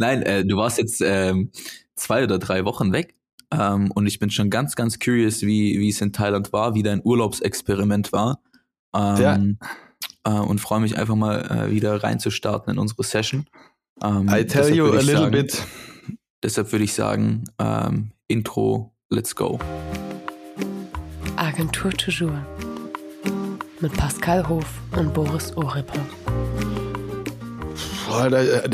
Nein, äh, du warst jetzt ähm, zwei oder drei Wochen weg. Ähm, und ich bin schon ganz, ganz curious, wie, wie es in Thailand war, wie dein Urlaubsexperiment war. Ähm, ja. äh, und freue mich einfach mal äh, wieder reinzustarten in unsere Session. Ähm, I tell you a little sagen, bit. Deshalb würde ich sagen, ähm, Intro, let's go. Agentur Toujours mit Pascal Hof und Boris Oripper. Äh,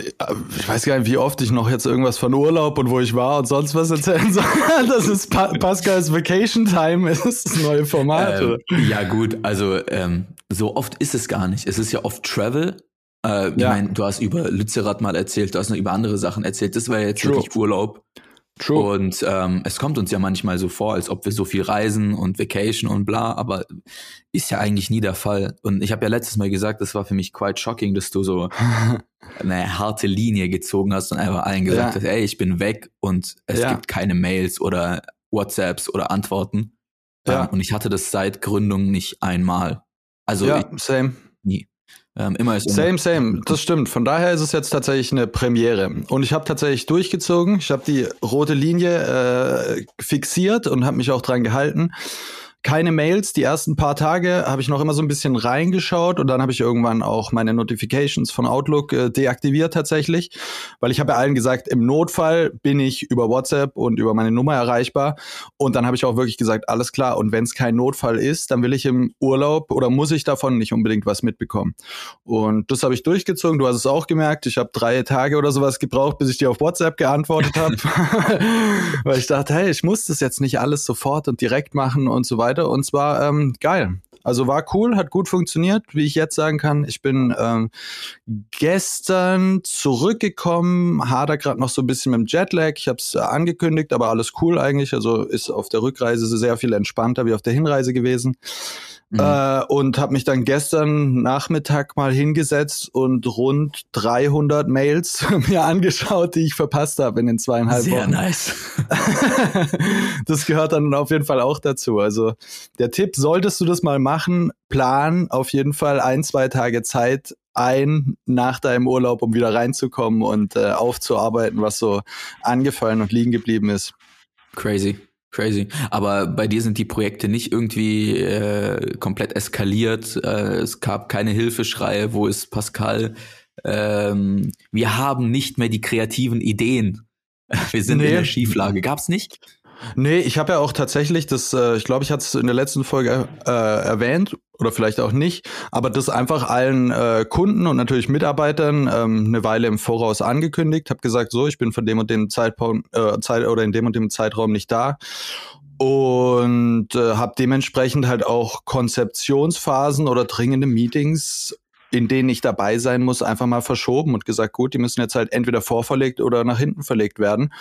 ich weiß gar nicht, wie oft ich noch jetzt irgendwas von Urlaub und wo ich war und sonst was erzählen soll. Das ist pa Pascals Vacation Time, ist das neue Format. Ähm, ja, gut, also ähm, so oft ist es gar nicht. Es ist ja oft Travel. Äh, ich ja. meine, du hast über Lützerath mal erzählt, du hast noch über andere Sachen erzählt. Das war jetzt True. wirklich Urlaub. True. Und ähm, es kommt uns ja manchmal so vor, als ob wir so viel reisen und Vacation und bla, aber ist ja eigentlich nie der Fall. Und ich habe ja letztes Mal gesagt, das war für mich quite shocking, dass du so eine harte Linie gezogen hast und einfach allen gesagt ja. hast, ey, ich bin weg und es ja. gibt keine Mails oder WhatsApps oder Antworten. Ja. Ähm, und ich hatte das seit Gründung nicht einmal. Also ja, same. Nie. Ähm, immer ist Same, same. Das stimmt. Von daher ist es jetzt tatsächlich eine Premiere. Und ich habe tatsächlich durchgezogen. Ich habe die rote Linie äh, fixiert und habe mich auch dran gehalten keine Mails. Die ersten paar Tage habe ich noch immer so ein bisschen reingeschaut und dann habe ich irgendwann auch meine Notifications von Outlook äh, deaktiviert tatsächlich, weil ich habe ja allen gesagt, im Notfall bin ich über WhatsApp und über meine Nummer erreichbar. Und dann habe ich auch wirklich gesagt, alles klar. Und wenn es kein Notfall ist, dann will ich im Urlaub oder muss ich davon nicht unbedingt was mitbekommen. Und das habe ich durchgezogen, du hast es auch gemerkt, ich habe drei Tage oder sowas gebraucht, bis ich dir auf WhatsApp geantwortet habe, weil ich dachte, hey, ich muss das jetzt nicht alles sofort und direkt machen und so weiter weiter. Und zwar ähm, geil. Also war cool, hat gut funktioniert, wie ich jetzt sagen kann. Ich bin ähm, gestern zurückgekommen, hader gerade noch so ein bisschen mit dem Jetlag. Ich habe es angekündigt, aber alles cool eigentlich. Also ist auf der Rückreise sehr viel entspannter wie auf der Hinreise gewesen. Mhm. Äh, und habe mich dann gestern Nachmittag mal hingesetzt und rund 300 Mails mir angeschaut, die ich verpasst habe in den zweieinhalb Sehr Wochen. Sehr nice. das gehört dann auf jeden Fall auch dazu. Also der Tipp, solltest du das mal machen, plan auf jeden Fall ein, zwei Tage Zeit ein nach deinem Urlaub, um wieder reinzukommen und äh, aufzuarbeiten, was so angefallen und liegen geblieben ist. Crazy. Crazy. Aber bei dir sind die Projekte nicht irgendwie äh, komplett eskaliert. Äh, es gab keine Hilfeschreie. Wo ist Pascal? Ähm, wir haben nicht mehr die kreativen Ideen. Wir sind nee. in der Schieflage. Gab's nicht? Nee, ich habe ja auch tatsächlich das, äh, ich glaube, ich hatte es in der letzten Folge äh, erwähnt oder vielleicht auch nicht, aber das einfach allen äh, Kunden und natürlich Mitarbeitern ähm, eine Weile im Voraus angekündigt, habe gesagt, so, ich bin von dem und dem Zeitpunkt äh, Zeit oder in dem und dem Zeitraum nicht da. Und äh, habe dementsprechend halt auch Konzeptionsphasen oder dringende Meetings in denen ich dabei sein muss, einfach mal verschoben und gesagt, gut, die müssen jetzt halt entweder vorverlegt oder nach hinten verlegt werden.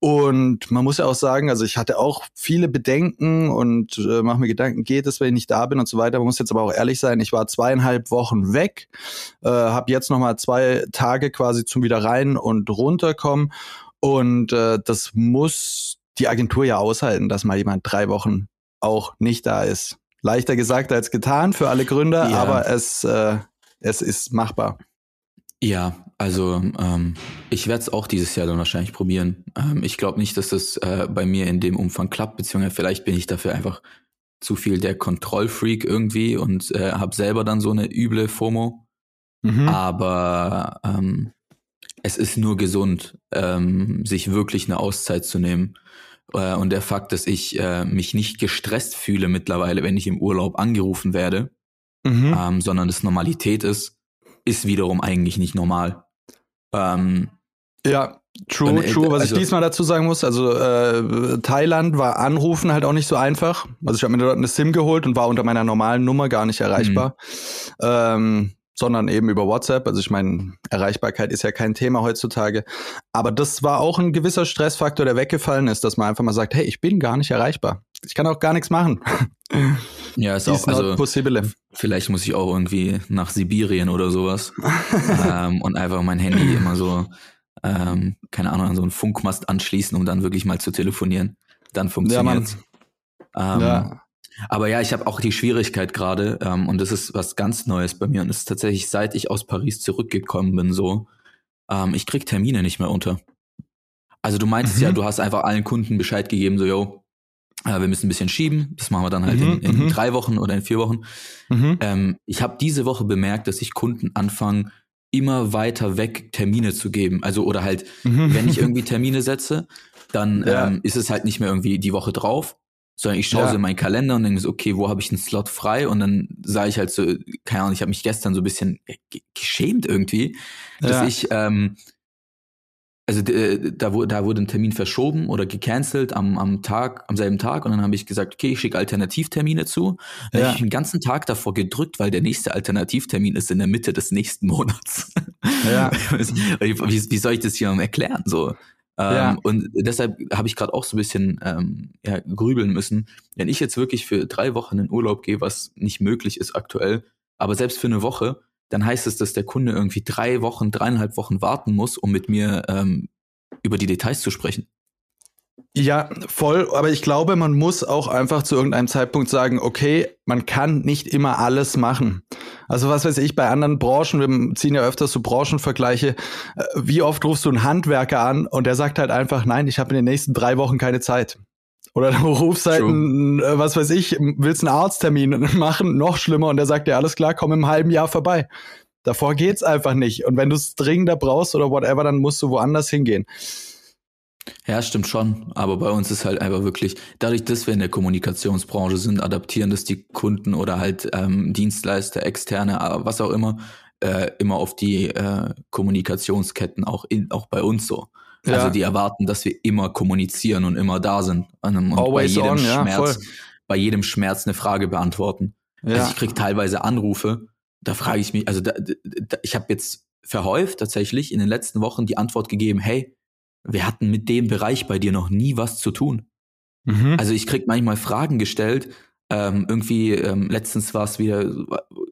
Und man muss ja auch sagen, also ich hatte auch viele Bedenken und äh, mache mir Gedanken, geht es, wenn ich nicht da bin und so weiter. Man muss jetzt aber auch ehrlich sein, ich war zweieinhalb Wochen weg, äh, habe jetzt nochmal zwei Tage quasi zum wieder rein und runterkommen. Und äh, das muss die Agentur ja aushalten, dass mal jemand drei Wochen auch nicht da ist. Leichter gesagt als getan für alle Gründer, ja. aber es äh, es ist machbar. Ja, also ähm, ich werde es auch dieses Jahr dann wahrscheinlich probieren. Ähm, ich glaube nicht, dass das äh, bei mir in dem Umfang klappt, beziehungsweise vielleicht bin ich dafür einfach zu viel der Kontrollfreak irgendwie und äh, habe selber dann so eine üble FOMO. Mhm. Aber ähm, es ist nur gesund, ähm, sich wirklich eine Auszeit zu nehmen. Äh, und der Fakt, dass ich äh, mich nicht gestresst fühle mittlerweile, wenn ich im Urlaub angerufen werde, mhm. ähm, sondern es Normalität ist, ist wiederum eigentlich nicht normal. Ähm, ja, true, äh, true. Was also, ich diesmal dazu sagen muss, also äh, Thailand war Anrufen halt auch nicht so einfach. Also ich habe mir dort eine SIM geholt und war unter meiner normalen Nummer gar nicht erreichbar. Mhm. Ähm, sondern eben über WhatsApp. Also ich meine, Erreichbarkeit ist ja kein Thema heutzutage. Aber das war auch ein gewisser Stressfaktor, der weggefallen ist, dass man einfach mal sagt, hey, ich bin gar nicht erreichbar. Ich kann auch gar nichts machen. Ja, ist auch also possible. Vielleicht muss ich auch irgendwie nach Sibirien oder sowas ähm, und einfach mein Handy immer so, ähm, keine Ahnung, an so einen Funkmast anschließen, um dann wirklich mal zu telefonieren. Dann funktioniert ja, ähm, ja. Aber ja, ich habe auch die Schwierigkeit gerade, ähm, und das ist was ganz Neues bei mir, und es ist tatsächlich, seit ich aus Paris zurückgekommen bin, so, ähm, ich krieg Termine nicht mehr unter. Also du meinst mhm. ja, du hast einfach allen Kunden Bescheid gegeben, so, yo, wir müssen ein bisschen schieben. Das machen wir dann halt mhm, in, in mhm. drei Wochen oder in vier Wochen. Mhm. Ähm, ich habe diese Woche bemerkt, dass sich Kunden anfangen, immer weiter weg Termine zu geben. Also oder halt, mhm. wenn ich irgendwie Termine setze, dann ja. ähm, ist es halt nicht mehr irgendwie die Woche drauf, sondern ich schaue ja. so in meinen Kalender und denke so, okay, wo habe ich einen Slot frei? Und dann sage ich halt so, keine Ahnung, ich habe mich gestern so ein bisschen geschämt irgendwie, dass ja. ich ähm, also äh, da, da wurde ein Termin verschoben oder gecancelt am, am Tag, am selben Tag und dann habe ich gesagt, okay, ich schicke Alternativtermine zu. Dann ja. habe ich den ganzen Tag davor gedrückt, weil der nächste Alternativtermin ist in der Mitte des nächsten Monats. Ja. wie, wie soll ich das hier erklären? So. Ähm, ja. Und deshalb habe ich gerade auch so ein bisschen ähm, ja, grübeln müssen. Wenn ich jetzt wirklich für drei Wochen in Urlaub gehe, was nicht möglich ist aktuell, aber selbst für eine Woche, dann heißt es, dass der Kunde irgendwie drei Wochen, dreieinhalb Wochen warten muss, um mit mir ähm, über die Details zu sprechen. Ja, voll. Aber ich glaube, man muss auch einfach zu irgendeinem Zeitpunkt sagen, okay, man kann nicht immer alles machen. Also was weiß ich, bei anderen Branchen, wir ziehen ja öfters so Branchenvergleiche, äh, wie oft rufst du einen Handwerker an und der sagt halt einfach, nein, ich habe in den nächsten drei Wochen keine Zeit. Oder du rufst halt einen, äh, was weiß ich, willst einen Arzttermin machen, noch schlimmer, und der sagt dir, alles klar, komm im halben Jahr vorbei. Davor geht's einfach nicht. Und wenn du es dringender brauchst oder whatever, dann musst du woanders hingehen. Ja, stimmt schon. Aber bei uns ist halt einfach wirklich, dadurch, dass wir in der Kommunikationsbranche sind, adaptieren das die Kunden oder halt ähm, Dienstleister, externe, äh, was auch immer, äh, immer auf die äh, Kommunikationsketten auch in, auch bei uns so. Ja. Also die erwarten, dass wir immer kommunizieren und immer da sind. Und Always bei jedem on, Schmerz, ja, bei jedem Schmerz eine Frage beantworten. Ja. Also ich krieg teilweise Anrufe, da frage ich mich, also da, da, ich habe jetzt verhäuft tatsächlich in den letzten Wochen die Antwort gegeben, hey, wir hatten mit dem Bereich bei dir noch nie was zu tun. Mhm. Also ich krieg manchmal Fragen gestellt, ähm, irgendwie, ähm, letztens war es wieder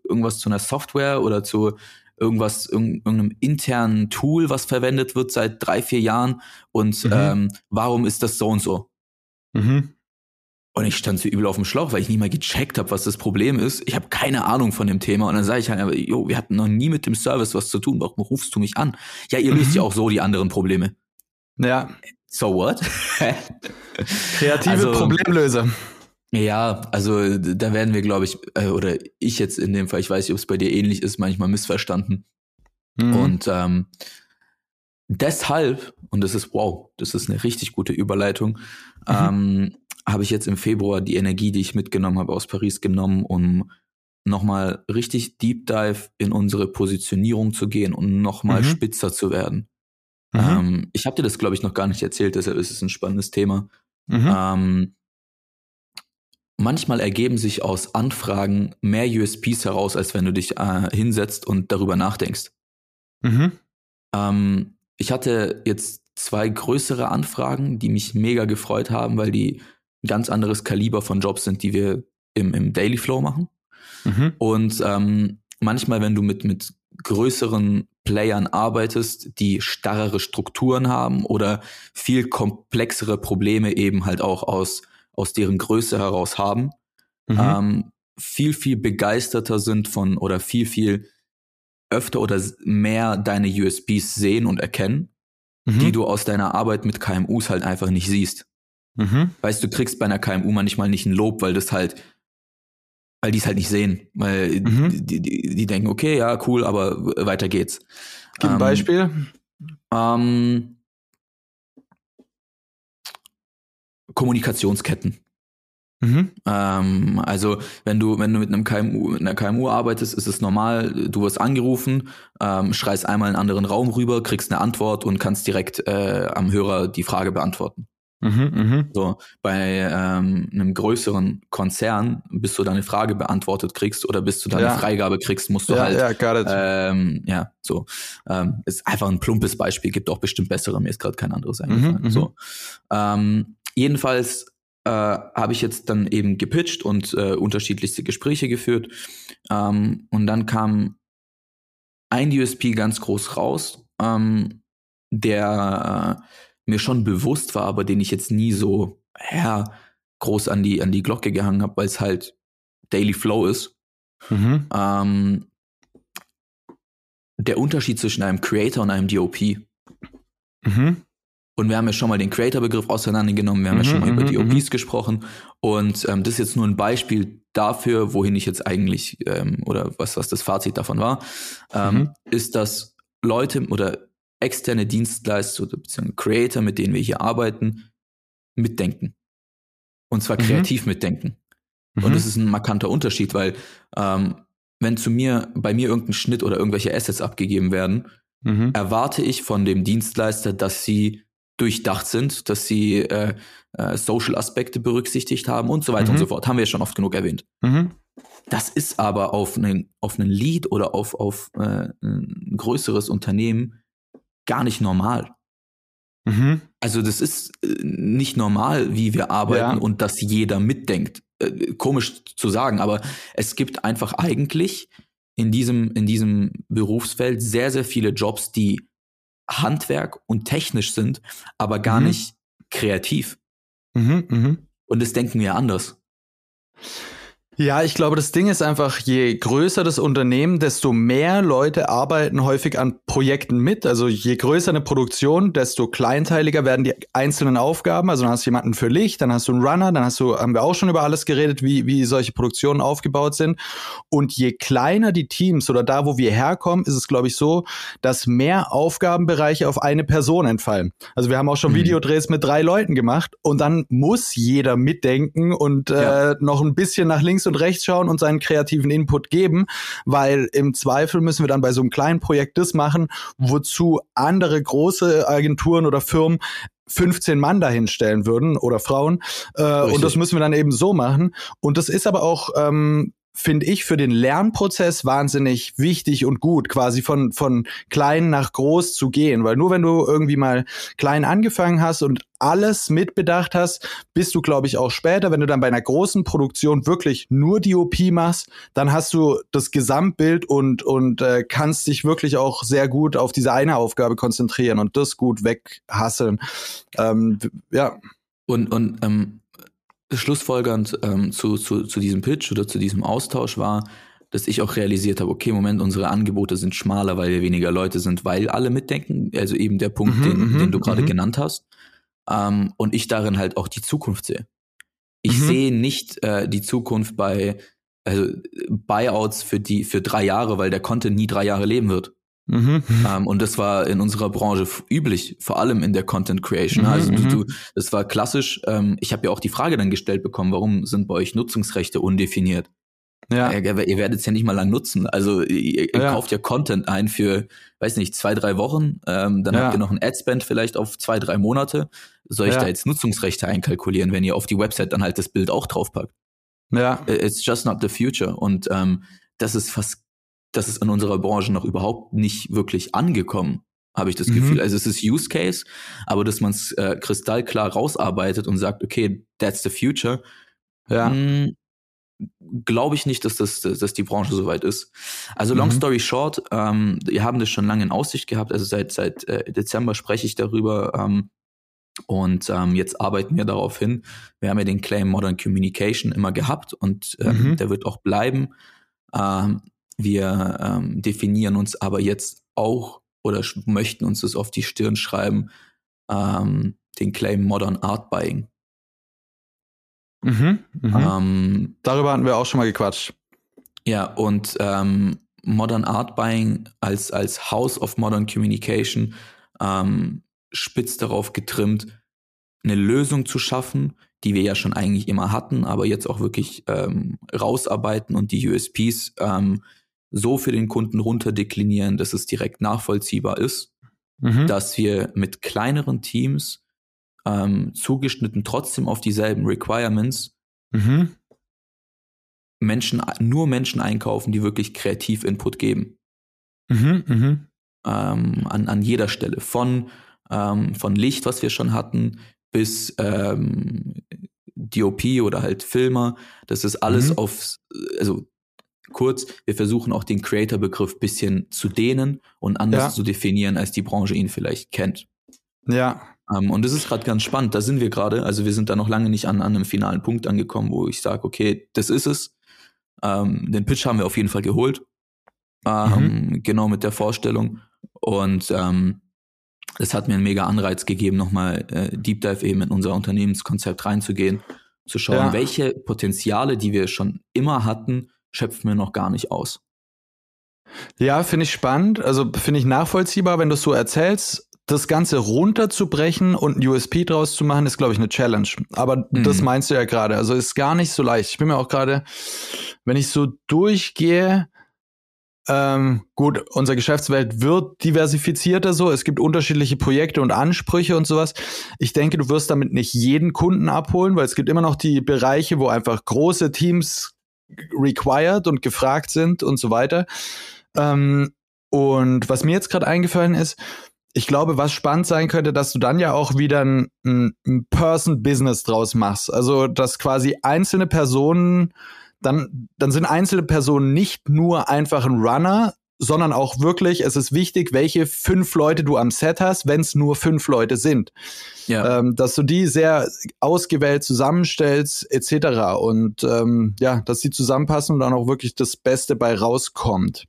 irgendwas zu einer Software oder zu irgendwas, irgendeinem internen Tool, was verwendet wird seit drei, vier Jahren und mhm. ähm, warum ist das so und so? Mhm. Und ich stand so übel auf dem Schlauch, weil ich nicht mal gecheckt habe, was das Problem ist. Ich habe keine Ahnung von dem Thema. Und dann sage ich halt, jo, wir hatten noch nie mit dem Service was zu tun. Warum rufst du mich an? Ja, ihr löst mhm. ja auch so die anderen Probleme. Ja. So what? Kreative also, Problemlöser. Ja, also da werden wir, glaube ich, äh, oder ich jetzt in dem Fall, ich weiß nicht, ob es bei dir ähnlich ist, manchmal missverstanden. Mhm. Und ähm, deshalb, und das ist wow, das ist eine richtig gute Überleitung, mhm. ähm, habe ich jetzt im Februar die Energie, die ich mitgenommen habe aus Paris, genommen, um nochmal richtig Deep Dive in unsere Positionierung zu gehen und nochmal mhm. spitzer zu werden. Mhm. Ähm, ich habe dir das, glaube ich, noch gar nicht erzählt, deshalb ist es ein spannendes Thema. Mhm. Ähm, manchmal ergeben sich aus Anfragen mehr USPs heraus, als wenn du dich äh, hinsetzt und darüber nachdenkst. Mhm. Ähm, ich hatte jetzt zwei größere Anfragen, die mich mega gefreut haben, weil die ein ganz anderes Kaliber von Jobs sind, die wir im, im Daily Flow machen. Mhm. Und ähm, manchmal, wenn du mit, mit größeren Playern arbeitest, die starrere Strukturen haben oder viel komplexere Probleme eben halt auch aus aus deren Größe heraus haben, mhm. ähm, viel, viel begeisterter sind von oder viel, viel öfter oder mehr deine USBs sehen und erkennen, mhm. die du aus deiner Arbeit mit KMUs halt einfach nicht siehst. Mhm. Weißt du, kriegst bei einer KMU manchmal nicht ein Lob, weil das halt, weil die es halt nicht sehen, weil mhm. die, die, die, denken, okay, ja, cool, aber weiter geht's. Gib ein ähm, Beispiel. Ähm, Kommunikationsketten. Mhm. Ähm, also wenn du wenn du mit einem KMU mit einer KMU arbeitest, ist es normal. Du wirst angerufen, ähm, schreist einmal in einen anderen Raum rüber, kriegst eine Antwort und kannst direkt äh, am Hörer die Frage beantworten. Mhm, mh. So bei ähm, einem größeren Konzern, bis du deine Frage beantwortet kriegst oder bis du deine ja. Freigabe kriegst, musst du ja, halt ja, ähm, ja so ähm, ist einfach ein plumpes Beispiel. Gibt auch bestimmt bessere. Mir ist gerade kein anderes mhm, eingefallen. Mhm, so ähm, Jedenfalls äh, habe ich jetzt dann eben gepitcht und äh, unterschiedlichste Gespräche geführt. Ähm, und dann kam ein USP ganz groß raus, ähm, der äh, mir schon bewusst war, aber den ich jetzt nie so ja, groß an die, an die Glocke gehangen habe, weil es halt Daily Flow ist. Mhm. Ähm, der Unterschied zwischen einem Creator und einem DOP. Mhm. Und wir haben ja schon mal den Creator-Begriff auseinandergenommen, wir haben Mhm, ja schon mal über mhm, DOPs gesprochen. Und ähm, das ist jetzt nur ein Beispiel dafür, wohin ich jetzt eigentlich, ähm, oder was, was das Fazit davon war, ähm, Mhm. ist, dass Leute oder externe Dienstleister oder beziehungsweise Creator, mit denen wir hier arbeiten, mitdenken. Und zwar Mhm. kreativ mitdenken. Mhm. Und das ist ein markanter Unterschied, weil ähm, wenn zu mir, bei mir irgendein Schnitt oder irgendwelche Assets abgegeben werden, Mhm. erwarte ich von dem Dienstleister, dass sie durchdacht sind, dass sie äh, äh, Social-Aspekte berücksichtigt haben und so weiter Mhm. und so fort. Haben wir ja schon oft genug erwähnt. Mhm. Das ist aber auf einen, auf einen Lead oder auf, auf äh, ein größeres Unternehmen gar nicht normal. Mhm. Also das ist äh, nicht normal, wie wir arbeiten Ja. und dass jeder mitdenkt. Äh, komisch zu sagen, aber es gibt einfach eigentlich in diesem, in diesem Berufsfeld sehr, sehr viele Jobs, die Handwerk und technisch sind, aber gar Mhm. nicht kreativ. Mhm. Mhm. Und das denken wir anders. Ja, ich glaube, das Ding ist einfach, je größer das Unternehmen, desto mehr Leute arbeiten häufig an Projekten mit. Also je größer eine Produktion, desto kleinteiliger werden die einzelnen Aufgaben. Also dann hast du jemanden für Licht, dann hast du einen Runner, dann hast du, haben wir auch schon über alles geredet, wie, wie solche Produktionen aufgebaut sind. Und je kleiner die Teams oder da, wo wir herkommen, ist es, glaube ich, so, dass mehr Aufgabenbereiche auf eine Person entfallen. Also wir haben auch schon Mhm. Videodrehs mit drei Leuten gemacht und dann muss jeder mitdenken und Ja. äh, noch ein bisschen nach links und rechts schauen und seinen kreativen Input geben, weil im Zweifel müssen wir dann bei so einem kleinen Projekt das machen, wozu andere große Agenturen oder Firmen 15 Mann dahinstellen würden oder Frauen. Äh, Richtig. und das müssen wir dann eben so machen. Und das ist aber auch, ähm, finde ich, für den Lernprozess wahnsinnig wichtig und gut, quasi von, von klein nach groß zu gehen. Weil nur wenn du irgendwie mal klein angefangen hast und alles mitbedacht hast, bist du, glaube ich, auch später, wenn du dann bei einer großen Produktion wirklich nur die OP machst, dann hast du das Gesamtbild und, und äh, kannst dich wirklich auch sehr gut auf diese eine Aufgabe konzentrieren und das gut weghasseln. Ähm, ja. Und, und ähm, schlussfolgernd ähm, zu, zu, zu diesem Pitch oder zu diesem Austausch war, dass ich auch realisiert habe, okay, Moment, unsere Angebote sind schmaler, weil wir weniger Leute sind, weil alle mitdenken. Also eben der Punkt, Mhm, den, mhm, den du gerade mhm. genannt hast. Ähm, und ich darin halt auch die Zukunft sehe. Ich Mhm. sehe nicht äh, die Zukunft bei also Buyouts für die für drei Jahre, weil der Content nie drei Jahre leben wird. Mhm. Ähm, und das war in unserer Branche üblich, vor allem in der Content Creation. Mhm, also du, mhm. du, das war klassisch. Ähm, ich habe ja auch die Frage dann gestellt bekommen, warum sind bei euch Nutzungsrechte undefiniert? Ja. Äh, ihr werdet es ja nicht mal lang nutzen. Also ihr, ihr Ja. kauft ja Content ein für, weiß nicht, zwei, drei Wochen. Ähm, dann Ja. habt ihr noch ein Adspend vielleicht auf zwei, drei Monate. Soll ich Ja. da jetzt Nutzungsrechte einkalkulieren, wenn ihr auf die Website dann halt das Bild auch draufpackt? Ja. It's just not the future. Und ähm, das ist fast, das ist in unserer Branche noch überhaupt nicht wirklich angekommen, habe ich das Mhm. Gefühl. Also es ist Use Case, aber dass man es äh, kristallklar rausarbeitet und sagt, okay, that's the future, Ja. glaube ich nicht, dass das, dass die Branche so weit ist. Also long Mhm. story short, ähm, wir haben das schon lange in Aussicht gehabt. Also seit seit äh, Dezember spreche ich darüber. Ähm, und ähm, jetzt arbeiten wir darauf hin. Wir haben ja den Claim Modern Communication immer gehabt und ähm, Mhm. der wird auch bleiben. Ähm, wir ähm, definieren uns aber jetzt auch oder möchten uns das auf die Stirn schreiben, ähm, den Claim Modern Art Buying. Mhm. Mhm. Ähm, Darüber hatten wir auch schon mal gequatscht. Ja, und ähm, Modern Art Buying als, als House of Modern Communication ähm, spitz darauf getrimmt, eine Lösung zu schaffen, die wir ja schon eigentlich immer hatten, aber jetzt auch wirklich ähm, rausarbeiten und die USPs ähm, so für den Kunden runterdeklinieren, dass es direkt nachvollziehbar ist, Mhm. dass wir mit kleineren Teams ähm, zugeschnitten trotzdem auf dieselben Requirements Mhm. Menschen, nur Menschen einkaufen, die wirklich kreativ Input geben. Mhm. Mhm. ähm, an, an jeder Stelle. Von, ähm, von Licht, was wir schon hatten, bis ähm, DOP oder halt Filmer. Das ist alles Mhm. auf, also kurz, wir versuchen auch den Creator-Begriff bisschen zu dehnen und anders Ja. zu definieren, als die Branche ihn vielleicht kennt. Ja. Ähm, und das ist gerade ganz spannend. Da sind wir gerade. Also wir sind da noch lange nicht an, an einem finalen Punkt angekommen, wo ich sage, okay, das ist es. Ähm, den Pitch haben wir auf jeden Fall geholt. ähm, mhm. genau mit der Vorstellung. Und es hat mir einen mega Anreiz gegeben, nochmal äh, Deep Dive eben in unser Unternehmenskonzept reinzugehen, zu schauen, ja. welche Potenziale, die wir schon immer hatten, schöpfen wir noch gar nicht aus. Ja, finde ich spannend. Also finde ich nachvollziehbar, wenn du es so erzählst. Das Ganze runterzubrechen und ein USP draus zu machen, ist, glaube ich, eine Challenge. Aber mhm. das meinst du ja gerade. Also ist gar nicht so leicht. Ich bin mir auch gerade, wenn ich so durchgehe, ähm, gut, unsere Geschäftswelt wird diversifizierter so. Es gibt unterschiedliche Projekte und Ansprüche und sowas. Ich denke, du wirst damit nicht jeden Kunden abholen, weil es gibt immer noch die Bereiche, wo einfach große Teams required und gefragt sind und so weiter. Ähm, und was mir jetzt gerade eingefallen ist, ich glaube, was spannend sein könnte, dass du dann ja auch wieder ein, ein Person-Business draus machst. Also, dass quasi einzelne Personen dann, dann sind einzelne Personen nicht nur einfach ein Runner, sondern auch wirklich, es ist wichtig, welche fünf Leute du am Set hast, wenn es nur fünf Leute sind. Ja. Ähm, dass du die sehr ausgewählt zusammenstellst, etc. Und ähm, ja, dass die zusammenpassen und dann auch wirklich das Beste bei rauskommt.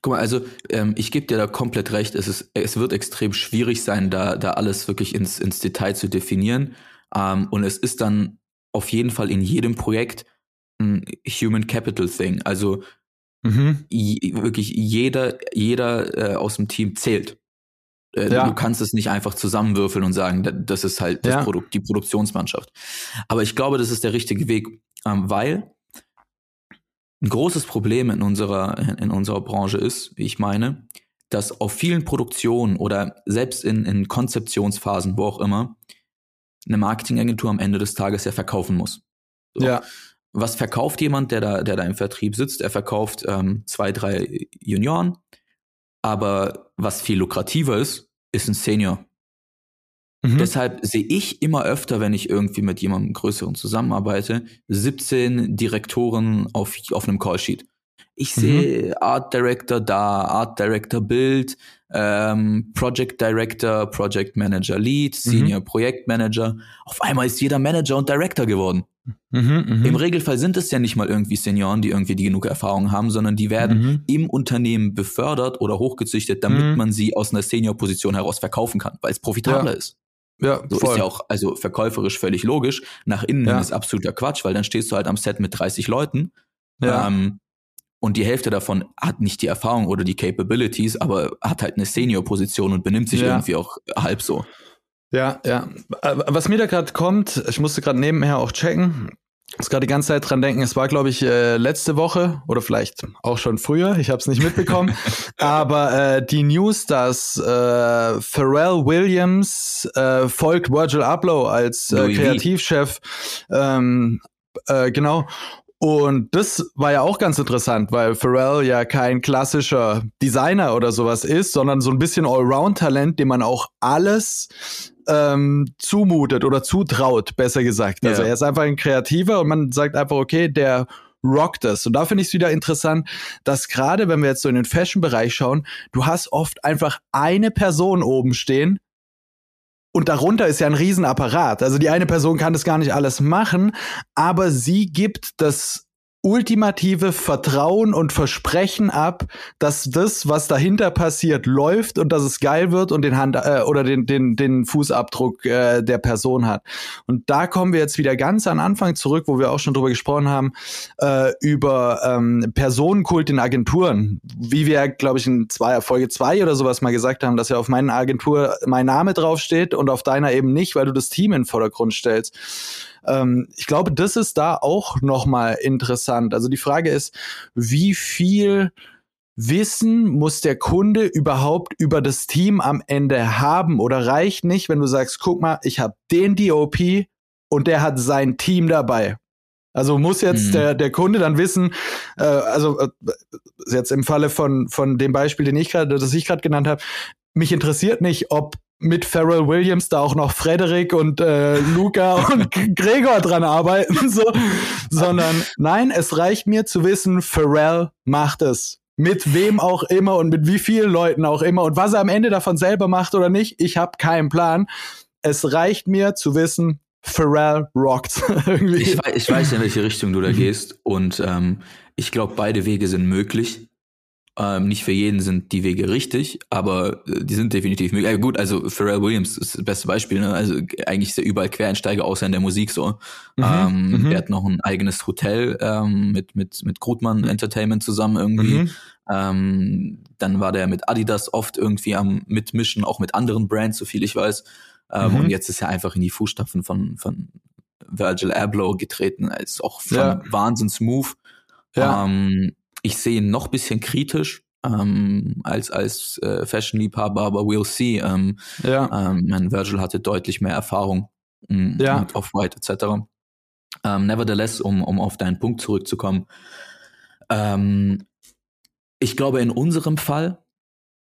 Guck mal, also ähm, ich gebe dir da komplett recht. Es, ist, es wird extrem schwierig sein, da, da alles wirklich ins, ins Detail zu definieren. Ähm, und es ist dann auf jeden Fall in jedem Projekt ein Human Capital Thing. Also mhm. wirklich jeder, jeder äh, aus dem Team zählt. Äh, ja. Du kannst es nicht einfach zusammenwürfeln und sagen, das ist halt das ja. Produkt, die Produktionsmannschaft. Aber ich glaube, das ist der richtige Weg, ähm, weil ein großes Problem in unserer, in unserer Branche ist, wie ich meine, dass auf vielen Produktionen oder selbst in, in Konzeptionsphasen, wo auch immer, eine Marketingagentur am Ende des Tages ja verkaufen muss. So. Ja was verkauft jemand, der da, der da im Vertrieb sitzt? Er verkauft ähm, zwei, drei Junioren, aber was viel lukrativer ist, ist ein Senior. Mhm. Deshalb sehe ich immer öfter, wenn ich irgendwie mit jemandem größeren zusammenarbeite, 17 Direktoren auf, auf einem Callsheet. Ich mhm. sehe Art Director da, Art Director Bild, ähm, Project Director, Project Manager Lead, mhm. Senior mhm. Projektmanager. Auf einmal ist jeder Manager und Director geworden. Mhm, mh. Im Regelfall sind es ja nicht mal irgendwie Senioren, die irgendwie die genug Erfahrung haben, sondern die werden mhm. im Unternehmen befördert oder hochgezüchtet, damit mhm. man sie aus einer Senior-Position heraus verkaufen kann, weil es profitabler ja. ist. Ja, so voll. ist ja auch also verkäuferisch völlig logisch. Nach innen ja. ist absoluter Quatsch, weil dann stehst du halt am Set mit 30 Leuten. Ja. Ähm, und die Hälfte davon hat nicht die Erfahrung oder die Capabilities, aber hat halt eine Senior-Position und benimmt sich ja. irgendwie auch halb so. Ja, ja. Äh, was mir da gerade kommt, ich musste gerade nebenher auch checken, muss gerade die ganze Zeit dran denken, es war, glaube ich, äh, letzte Woche oder vielleicht auch schon früher, ich habe es nicht mitbekommen, aber äh, die News, dass äh, Pharrell Williams äh, folgt Virgil Abloh als äh, Kreativchef, ähm, äh, genau, und das war ja auch ganz interessant, weil Pharrell ja kein klassischer Designer oder sowas ist, sondern so ein bisschen Allround-Talent, dem man auch alles ähm, zumutet oder zutraut, besser gesagt. Also er ist einfach ein Kreativer und man sagt einfach, okay, der rockt es. Und da finde ich es wieder interessant, dass gerade wenn wir jetzt so in den Fashion-Bereich schauen, du hast oft einfach eine Person oben stehen, und darunter ist ja ein Riesenapparat. Also die eine Person kann das gar nicht alles machen, aber sie gibt das ultimative Vertrauen und Versprechen ab, dass das, was dahinter passiert, läuft und dass es geil wird und den Hand äh, oder den den den Fußabdruck äh, der Person hat. Und da kommen wir jetzt wieder ganz an Anfang zurück, wo wir auch schon drüber gesprochen haben äh, über ähm, Personenkult in Agenturen, wie wir glaube ich in zwei, Folge zwei oder sowas mal gesagt haben, dass ja auf meiner Agentur mein Name draufsteht und auf deiner eben nicht, weil du das Team in den Vordergrund stellst. Ähm, ich glaube, das ist da auch nochmal interessant. Also die Frage ist, wie viel Wissen muss der Kunde überhaupt über das Team am Ende haben oder reicht nicht, wenn du sagst, guck mal, ich habe den DOP und der hat sein Team dabei. Also muss jetzt mhm. der, der Kunde dann wissen, äh, also äh, jetzt im Falle von, von dem Beispiel, den ich gerade, das ich gerade genannt habe, mich interessiert nicht, ob mit Pharrell Williams da auch noch Frederik und äh, Luca und Gregor dran arbeiten, so, sondern nein, es reicht mir zu wissen, Pharrell macht es. Mit wem auch immer und mit wie vielen Leuten auch immer und was er am Ende davon selber macht oder nicht, ich habe keinen Plan. Es reicht mir zu wissen, Pharrell rockt. irgendwie. Ich, ich, weiß, in welche Richtung du da gehst und ähm, ich glaube, beide Wege sind möglich. Ähm, nicht für jeden sind die Wege richtig, aber äh, die sind definitiv möglich. Äh, gut, also Pharrell Williams ist das beste Beispiel. Ne? Also eigentlich ist er überall Quereinsteiger, außer in der Musik so. Mhm, ähm, mhm. Er hat noch ein eigenes Hotel ähm, mit mit mit Grutmann Entertainment zusammen irgendwie. Mhm. Ähm, dann war der mit Adidas oft irgendwie am Mitmischen, auch mit anderen Brands, so viel ich weiß. Ähm, mhm. Und jetzt ist er einfach in die Fußstapfen von von Virgil Abloh getreten. Er ist auch ja. wahnsinns Move. Ja. Ähm, ich sehe ihn noch bisschen kritisch ähm, als als äh, Fashion-Liebhaber, aber we'll see. Ähm, ja. ähm, mein Virgil hatte deutlich mehr Erfahrung mh, mm, ja. mit Off-White etc. Ähm, nevertheless, um, um auf deinen Punkt zurückzukommen, ähm, ich glaube, in unserem Fall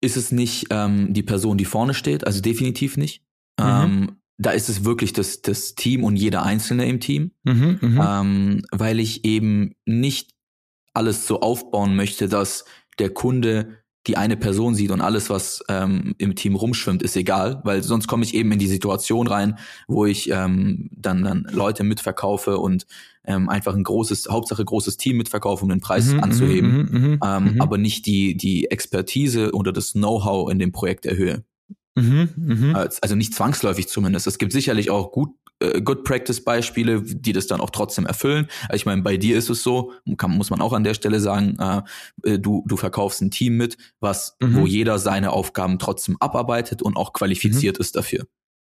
ist es nicht ähm, die Person, die vorne steht, also definitiv nicht. Mhm. Ähm, da ist es wirklich das, das Team und jeder Einzelne im Team, mhm, mhm. ähm, weil ich eben nicht alles so aufbauen möchte, dass der Kunde die eine Person sieht und alles, was ähm, im Team rumschwimmt, ist egal, weil sonst komme ich eben in die Situation rein, wo ich ähm, dann, dann Leute mitverkaufe und ähm, einfach ein großes, Hauptsache großes Team mitverkaufe, um den Preis mhm, anzuheben, mhm, mhm, ähm, mhm. aber nicht die, die Expertise oder das Know-how in dem Projekt erhöhe. Mhm, mh. Also nicht zwangsläufig zumindest. Es gibt sicherlich auch gut äh, Good Practice Beispiele, die das dann auch trotzdem erfüllen. Also ich meine, bei dir ist es so, kann, muss man auch an der Stelle sagen, äh, äh, du du verkaufst ein Team mit, was mhm. wo jeder seine Aufgaben trotzdem abarbeitet und auch qualifiziert mhm. ist dafür.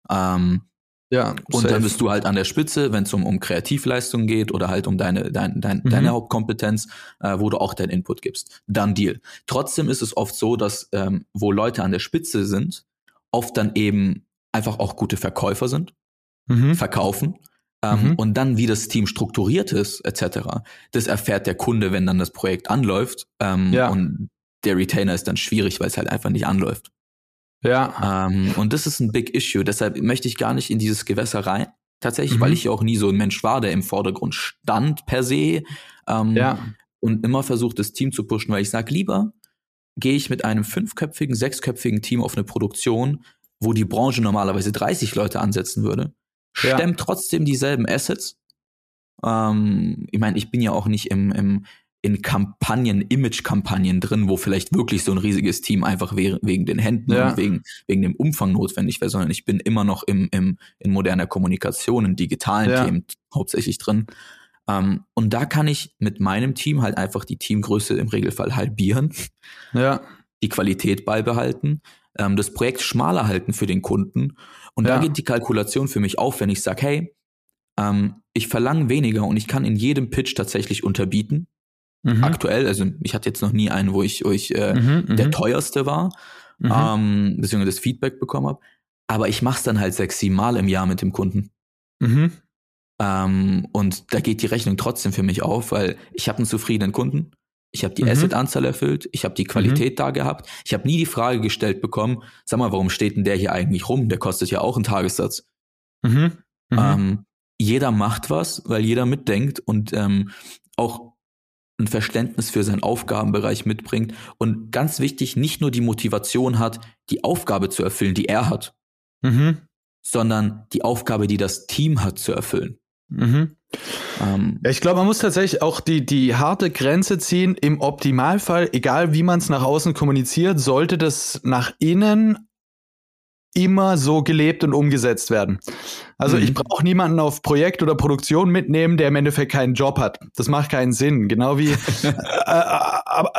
Ähm, ja, und safe. dann bist du halt an der Spitze, wenn es um, um Kreativleistung geht oder halt um deine, dein, dein, mhm. deine Hauptkompetenz, äh, wo du auch deinen Input gibst. Dann Deal. Trotzdem ist es oft so, dass ähm, wo Leute an der Spitze sind, oft dann eben einfach auch gute Verkäufer sind, mhm. verkaufen. Ähm, mhm. Und dann, wie das Team strukturiert ist, etc., das erfährt der Kunde, wenn dann das Projekt anläuft. Ähm, ja. Und der Retainer ist dann schwierig, weil es halt einfach nicht anläuft. Ja. Ähm, und das ist ein Big Issue. Deshalb möchte ich gar nicht in dieses Gewässer rein. Tatsächlich, mhm. weil ich ja auch nie so ein Mensch war, der im Vordergrund stand per se. Ähm, ja. Und immer versucht, das Team zu pushen, weil ich sage, lieber gehe ich mit einem fünfköpfigen, sechsköpfigen Team auf eine Produktion, wo die Branche normalerweise 30 Leute ansetzen würde, ja. stemmt trotzdem dieselben Assets. Ähm, ich meine, ich bin ja auch nicht im, im in Kampagnen, Image-Kampagnen drin, wo vielleicht wirklich so ein riesiges Team einfach we wegen den Händen ja. und wegen, wegen dem Umfang notwendig wäre, sondern ich bin immer noch im, im, in moderner Kommunikation, in digitalen ja. Themen hauptsächlich drin. Ähm, und da kann ich mit meinem Team halt einfach die Teamgröße im Regelfall halbieren, ja. die Qualität beibehalten, ähm, das Projekt schmaler halten für den Kunden. Und ja. da geht die Kalkulation für mich auf, wenn ich sage, hey, ähm, ich verlange weniger und ich kann in jedem Pitch tatsächlich unterbieten. Mhm. Aktuell, also ich hatte jetzt noch nie einen, wo ich, wo ich äh, mhm, mhm. der teuerste war, mhm. ähm, beziehungsweise das Feedback bekommen habe. Aber ich mache es dann halt sechs, sieben Mal im Jahr mit dem Kunden. Mhm. Ähm, und da geht die Rechnung trotzdem für mich auf, weil ich habe einen zufriedenen Kunden, ich habe die mhm. Asset-Anzahl erfüllt, ich habe die Qualität mhm. da gehabt, ich habe nie die Frage gestellt bekommen, sag mal, warum steht denn der hier eigentlich rum? Der kostet ja auch einen Tagessatz. Mhm. mhm. Ähm, jeder macht was, weil jeder mitdenkt und ähm, auch ein Verständnis für seinen Aufgabenbereich mitbringt und ganz wichtig, nicht nur die Motivation hat, die Aufgabe zu erfüllen, die er hat, mhm. sondern die Aufgabe, die das Team hat, zu erfüllen. Mhm. Ähm, ja, ich glaube, man muss tatsächlich auch die, die harte Grenze ziehen. Im Optimalfall, egal wie man es nach außen kommuniziert, sollte das nach innen immer so gelebt und umgesetzt werden. Also mhm. ich brauche niemanden auf Projekt oder Produktion mitnehmen, der im Endeffekt keinen Job hat. Das macht keinen Sinn. Genau wie äh,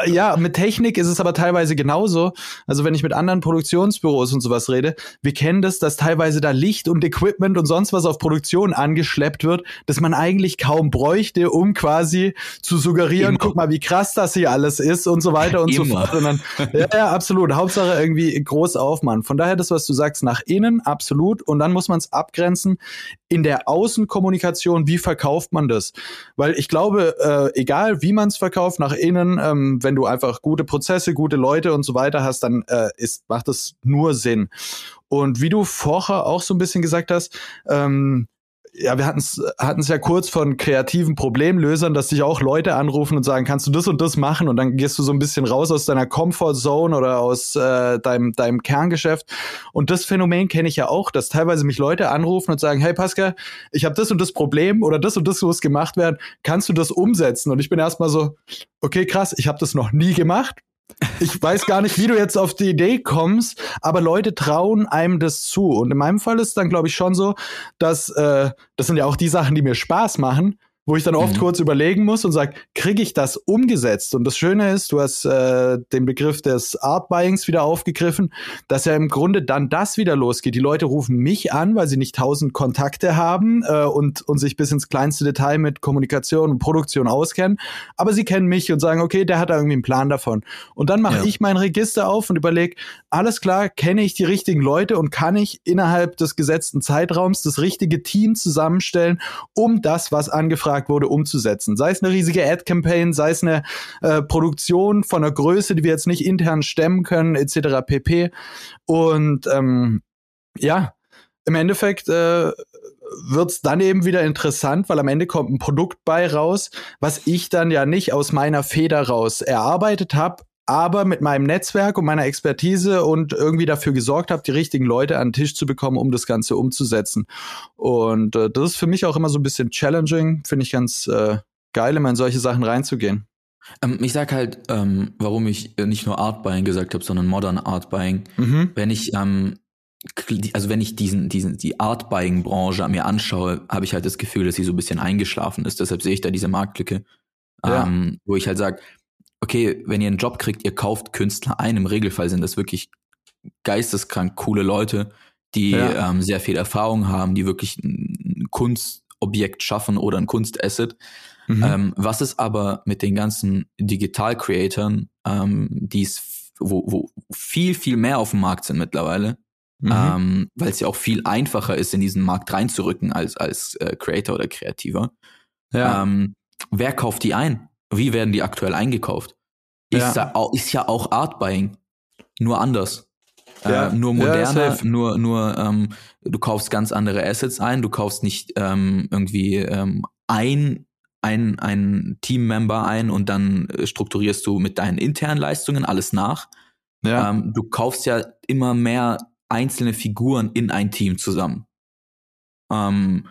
äh, ja, mit Technik ist es aber teilweise genauso. Also wenn ich mit anderen Produktionsbüros und sowas rede, wir kennen das, dass teilweise da Licht und Equipment und sonst was auf Produktion angeschleppt wird, dass man eigentlich kaum bräuchte, um quasi zu suggerieren, Immer. guck mal, wie krass das hier alles ist und so weiter und Immer. so fort. Und dann, ja, ja, absolut. Hauptsache irgendwie groß aufmachen. Von daher das, was du sagst, nach innen, absolut. Und dann muss man es abgrenzen in der Außenkommunikation, wie verkauft man das? Weil ich glaube, äh, egal wie man es verkauft, nach innen, ähm, wenn du einfach gute Prozesse, gute Leute und so weiter hast, dann äh, ist, macht das nur Sinn. Und wie du vorher auch so ein bisschen gesagt hast, ähm, ja, wir hatten es ja kurz von kreativen Problemlösern, dass dich auch Leute anrufen und sagen, kannst du das und das machen? Und dann gehst du so ein bisschen raus aus deiner Comfortzone oder aus äh, deinem, deinem Kerngeschäft. Und das Phänomen kenne ich ja auch, dass teilweise mich Leute anrufen und sagen, hey Pascal, ich habe das und das Problem oder das und das muss gemacht werden, kannst du das umsetzen? Und ich bin erstmal so, okay, krass, ich habe das noch nie gemacht Ich weiß gar nicht, wie du jetzt auf die Idee kommst, aber Leute trauen einem das zu. Und in meinem Fall ist dann, glaube ich, schon so, dass äh, das sind ja auch die Sachen, die mir Spaß machen wo ich dann oft mhm. kurz überlegen muss und sage, kriege ich das umgesetzt? Und das Schöne ist, du hast äh, den Begriff des Art Buyings wieder aufgegriffen, dass ja im Grunde dann das wieder losgeht. Die Leute rufen mich an, weil sie nicht tausend Kontakte haben äh, und, und sich bis ins kleinste Detail mit Kommunikation und Produktion auskennen, aber sie kennen mich und sagen, okay, der hat da irgendwie einen Plan davon. Und dann mache ja. ich mein Register auf und überlege, alles klar, kenne ich die richtigen Leute und kann ich innerhalb des gesetzten Zeitraums das richtige Team zusammenstellen, um das, was angefragt beauftragt wurde, umzusetzen. Sei es eine riesige Ad-Campaign, sei es eine äh, Produktion von einer Größe, die wir jetzt nicht intern stemmen können, etc. pp. Und ähm, ja, im Endeffekt äh, wird's dann eben wieder interessant, weil am Ende kommt ein Produkt bei raus, was ich dann ja nicht aus meiner Feder raus erarbeitet habe, aber mit meinem Netzwerk und meiner Expertise und irgendwie dafür gesorgt habe, die richtigen Leute an den Tisch zu bekommen, um das Ganze umzusetzen. Und äh, das ist für mich auch immer so ein bisschen challenging, finde ich ganz äh, geil, immer in solche Sachen reinzugehen. Ähm, ich sag halt, ähm, warum ich nicht nur Art Buying gesagt habe, sondern Modern Art Buying. Mhm. Wenn ich ähm, also wenn ich diesen, diesen, die Art Buying Branche mir anschaue, habe ich halt das Gefühl, dass sie so ein bisschen eingeschlafen ist. Deshalb sehe ich da diese Marktlücke, ja. ähm, wo ich halt sage, okay, wenn ihr einen Job kriegt, ihr kauft Künstler ein. Im Regelfall sind das wirklich geisteskrank coole Leute, die ja. ähm, sehr viel Erfahrung haben, die wirklich ein Kunstobjekt schaffen oder ein Kunstasset. Mhm. Ähm, was ist aber mit den ganzen Digital-Creatoren, ähm, die es, wo, wo viel, viel mehr auf dem Markt sind mittlerweile, mhm. ähm, weil es ja auch viel einfacher ist, in diesen Markt reinzurücken als, als äh, Creator oder Kreativer. Ja. Ähm, wer kauft die ein? Wie werden die aktuell eingekauft? Ist, ja. Da, ist ja auch Art Buying, nur anders. Äh, ja. Äh, nur moderner, ja, nur, nur ähm, du kaufst ganz andere Assets ein, du kaufst nicht ähm, irgendwie ähm, ein, ein, ein Teammember ein und dann äh, strukturierst du mit deinen internen Leistungen alles nach. Ja. Ähm, du kaufst ja immer mehr einzelne Figuren in ein Team zusammen. Ähm,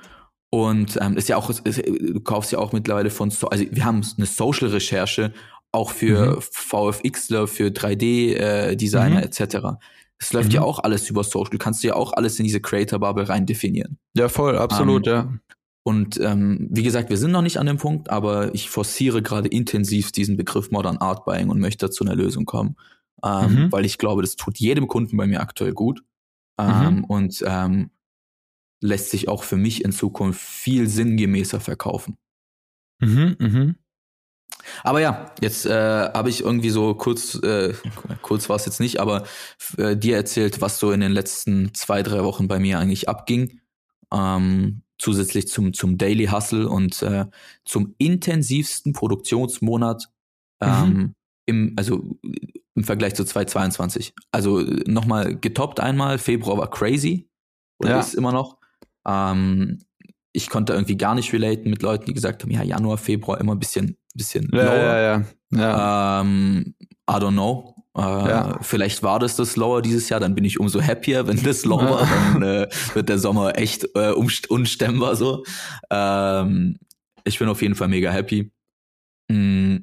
und ähm, ist ja auch, ist, du kaufst ja auch mittlerweile von, so also wir haben eine Social-Recherche auch für mhm. VFXler, für 3D-Designer äh, etc. Es läuft mhm. ja auch alles über Social. Kannst du ja auch alles in diese Creator-Bubble rein definieren. Ja, voll, absolut, ähm, ja. Und ähm, wie gesagt, wir sind noch nicht an dem Punkt, aber ich forciere gerade intensiv diesen Begriff Modern Art Buying und möchte zu einer Lösung kommen, ähm, mhm. weil ich glaube, das tut jedem Kunden bei mir aktuell gut ähm, mhm. und ähm, lässt sich auch für mich in Zukunft viel sinngemäßer verkaufen. Mhm, mhm. Aber ja, jetzt äh, habe ich irgendwie so kurz, äh, kurz war es jetzt nicht, aber äh, dir erzählt, was so in den letzten zwei, drei Wochen bei mir eigentlich abging. Ähm, zusätzlich zum, zum Daily Hustle und äh, zum intensivsten Produktionsmonat ähm, mhm. im, also im Vergleich zu 2022. Also nochmal getoppt einmal, Februar war crazy oder ja. ist immer noch. Ähm, ich konnte irgendwie gar nicht relaten mit Leuten, die gesagt haben, ja, Januar, Februar immer ein bisschen, bisschen ja, lower. Ja, ja, ja. Ähm, I don't know. Äh, ja. Vielleicht war das das Lower dieses Jahr, dann bin ich umso happier, wenn das Lower war, dann äh, wird der Sommer echt äh, unstemmbar so. Ähm, ich bin auf jeden Fall mega happy. Mm,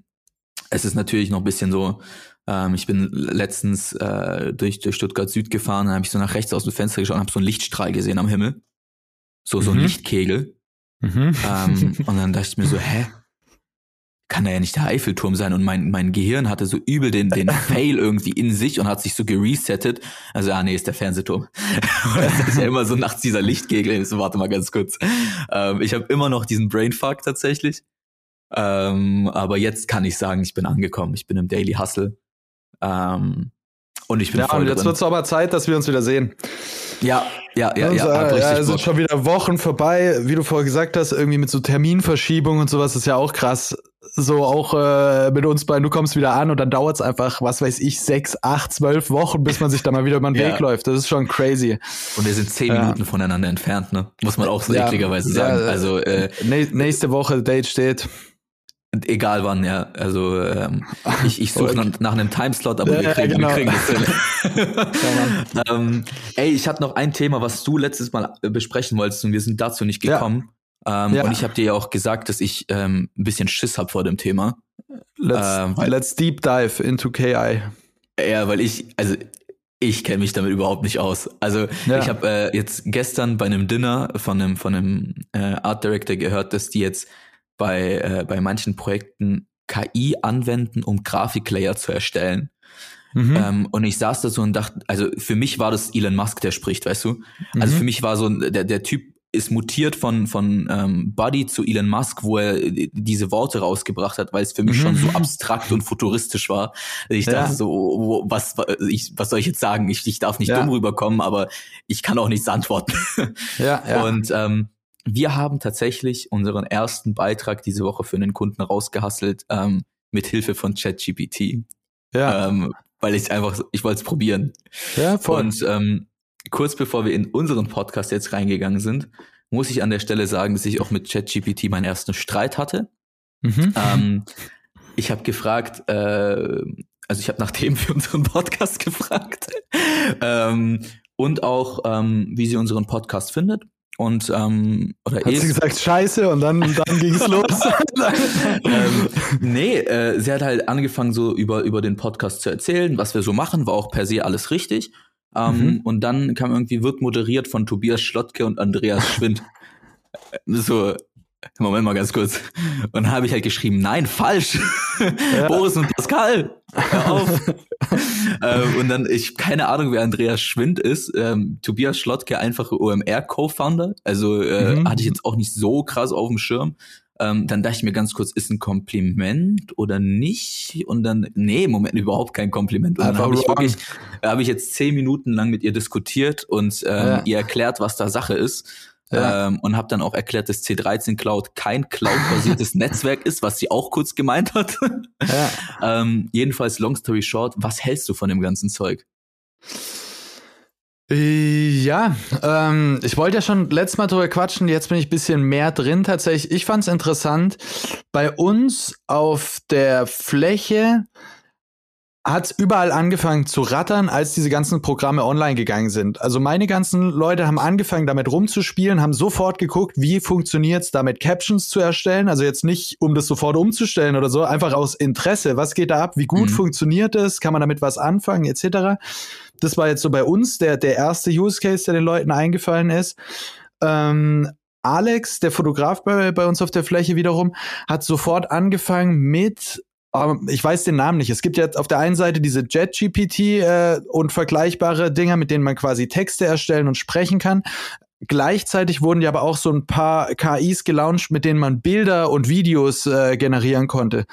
es ist natürlich noch ein bisschen so, ähm, ich bin letztens äh, durch, durch Stuttgart Süd gefahren, dann habe ich so nach rechts aus dem Fenster geschaut und habe so einen Lichtstrahl gesehen am Himmel so, so ein mhm. Lichtkegel. Mhm. Ähm, und dann dachte ich mir so, hä? Kann da ja nicht der Eiffelturm sein? Und mein, mein Gehirn hatte so übel den, den Fail irgendwie in sich und hat sich so geresettet. Also, ah nee, ist der Fernsehturm. das ist ja immer so nachts dieser Lichtkegel. So, warte mal ganz kurz. Ähm, ich habe immer noch diesen Brainfuck tatsächlich. Ähm, aber jetzt kann ich sagen, ich bin angekommen. Ich bin im Daily Hustle. Ähm, und ich bin ja, voll und jetzt wird es aber Zeit, dass wir uns wieder sehen. Ja, ja, ja, also, ja. Ja, es sind schon wieder Wochen vorbei, wie du vorher gesagt hast, irgendwie mit so Terminverschiebung und sowas ist ja auch krass. So auch äh, mit uns beiden, du kommst wieder an und dann dauert es einfach, was weiß ich, sechs, acht, zwölf Wochen, bis man sich da mal wieder über den ja. Weg läuft. Das ist schon crazy. Und wir sind zehn ja. Minuten voneinander entfernt, ne? Muss man auch so ja, ekligerweise sagen. also äh, nächste Woche Date steht. Egal wann, ja. Also ähm, ich, ich suche nach, nach, einem Timeslot, aber ja, wir, kriegen, genau. wir kriegen das hin. ähm, ey, ich hatte noch ein Thema, was du letztes Mal äh, besprechen wolltest und wir sind dazu nicht gekommen. Ähm, ja. Und ich habe dir ja auch gesagt, dass ich ähm, ein bisschen Schiss habe vor dem Thema. Let's, ähm, let's deep dive into KI. Ja, weil ich, also ich kenne mich damit überhaupt nicht aus. Also ja. ich habe äh, jetzt gestern bei einem Dinner von einem von einem äh, Art Director gehört, dass die jetzt bei äh, bei manchen Projekten KI anwenden, um Grafiklayer zu erstellen. Mhm. Ähm, und ich saß da so und dachte, also für mich war das Elon Musk, der spricht, weißt du? Also mhm. für mich war so der der Typ ist mutiert von von ähm, Buddy zu Elon Musk, wo er diese Worte rausgebracht hat, weil es für mich mhm. schon so abstrakt und futuristisch war. Ich ja. dachte so, wo, was ich, was soll ich jetzt sagen? Ich, ich darf nicht ja. dumm rüberkommen, aber ich kann auch nichts antworten. Ja, ja. Und ähm, wir haben tatsächlich unseren ersten Beitrag diese Woche für einen Kunden rausgehasselt ähm, mit Hilfe von ChatGPT. Ja. Ähm, weil ich einfach, ich wollte es probieren. Ja, voll. Und ähm, kurz bevor wir in unseren Podcast jetzt reingegangen sind, muss ich an der Stelle sagen, dass ich auch mit ChatGPT meinen ersten Streit hatte. Mhm. Ähm, ich habe gefragt, äh, also ich habe nach dem für unseren Podcast gefragt ähm, und auch, ähm, wie sie unseren Podcast findet. Und ähm, oder Hat sie gesagt Scheiße und dann dann ging's los. ähm, nee, äh, sie hat halt angefangen so über über den Podcast zu erzählen, was wir so machen, war auch per se alles richtig. Ähm, mhm. Und dann kam irgendwie, wird moderiert von Tobias Schlottke und Andreas Schwind. so, Moment mal ganz kurz. Und dann habe ich halt geschrieben, nein, falsch. Ja. Boris und Pascal. Hör auf. ähm, und dann, ich keine Ahnung, wer Andreas Schwind ist. Ähm, Tobias Schlottke, einfache OMR-Co-Founder. Also äh, mhm. hatte ich jetzt auch nicht so krass auf dem Schirm. Ähm, dann dachte ich mir ganz kurz, ist ein Kompliment oder nicht? Und dann, nee, im Moment überhaupt kein Kompliment. Und dann habe ich wirklich, habe ich jetzt zehn Minuten lang mit ihr diskutiert und ähm, ja. ihr erklärt, was da Sache ist. Ja. Ähm, und habe dann auch erklärt, dass C13 Cloud kein Cloud-basiertes Netzwerk ist, was sie auch kurz gemeint hat. Ja. ähm, jedenfalls, long story short, was hältst du von dem ganzen Zeug? Ja, ähm, ich wollte ja schon letztes Mal drüber quatschen, jetzt bin ich bisschen mehr drin tatsächlich. Ich fand es interessant, bei uns auf der Fläche hat überall angefangen zu rattern, als diese ganzen Programme online gegangen sind. Also meine ganzen Leute haben angefangen damit rumzuspielen, haben sofort geguckt, wie funktioniert's damit Captions zu erstellen. Also jetzt nicht, um das sofort umzustellen oder so, einfach aus Interesse. Was geht da ab? Wie gut mhm. funktioniert es? Kann man damit was anfangen etc. Das war jetzt so bei uns der, der erste Use Case, der den Leuten eingefallen ist. Ähm, Alex, der Fotograf bei, bei uns auf der Fläche wiederum, hat sofort angefangen mit ich weiß den Namen nicht. Es gibt ja auf der einen Seite diese JetGPT äh, und vergleichbare Dinger, mit denen man quasi Texte erstellen und sprechen kann. Gleichzeitig wurden ja aber auch so ein paar KIs gelauncht, mit denen man Bilder und Videos äh, generieren konnte.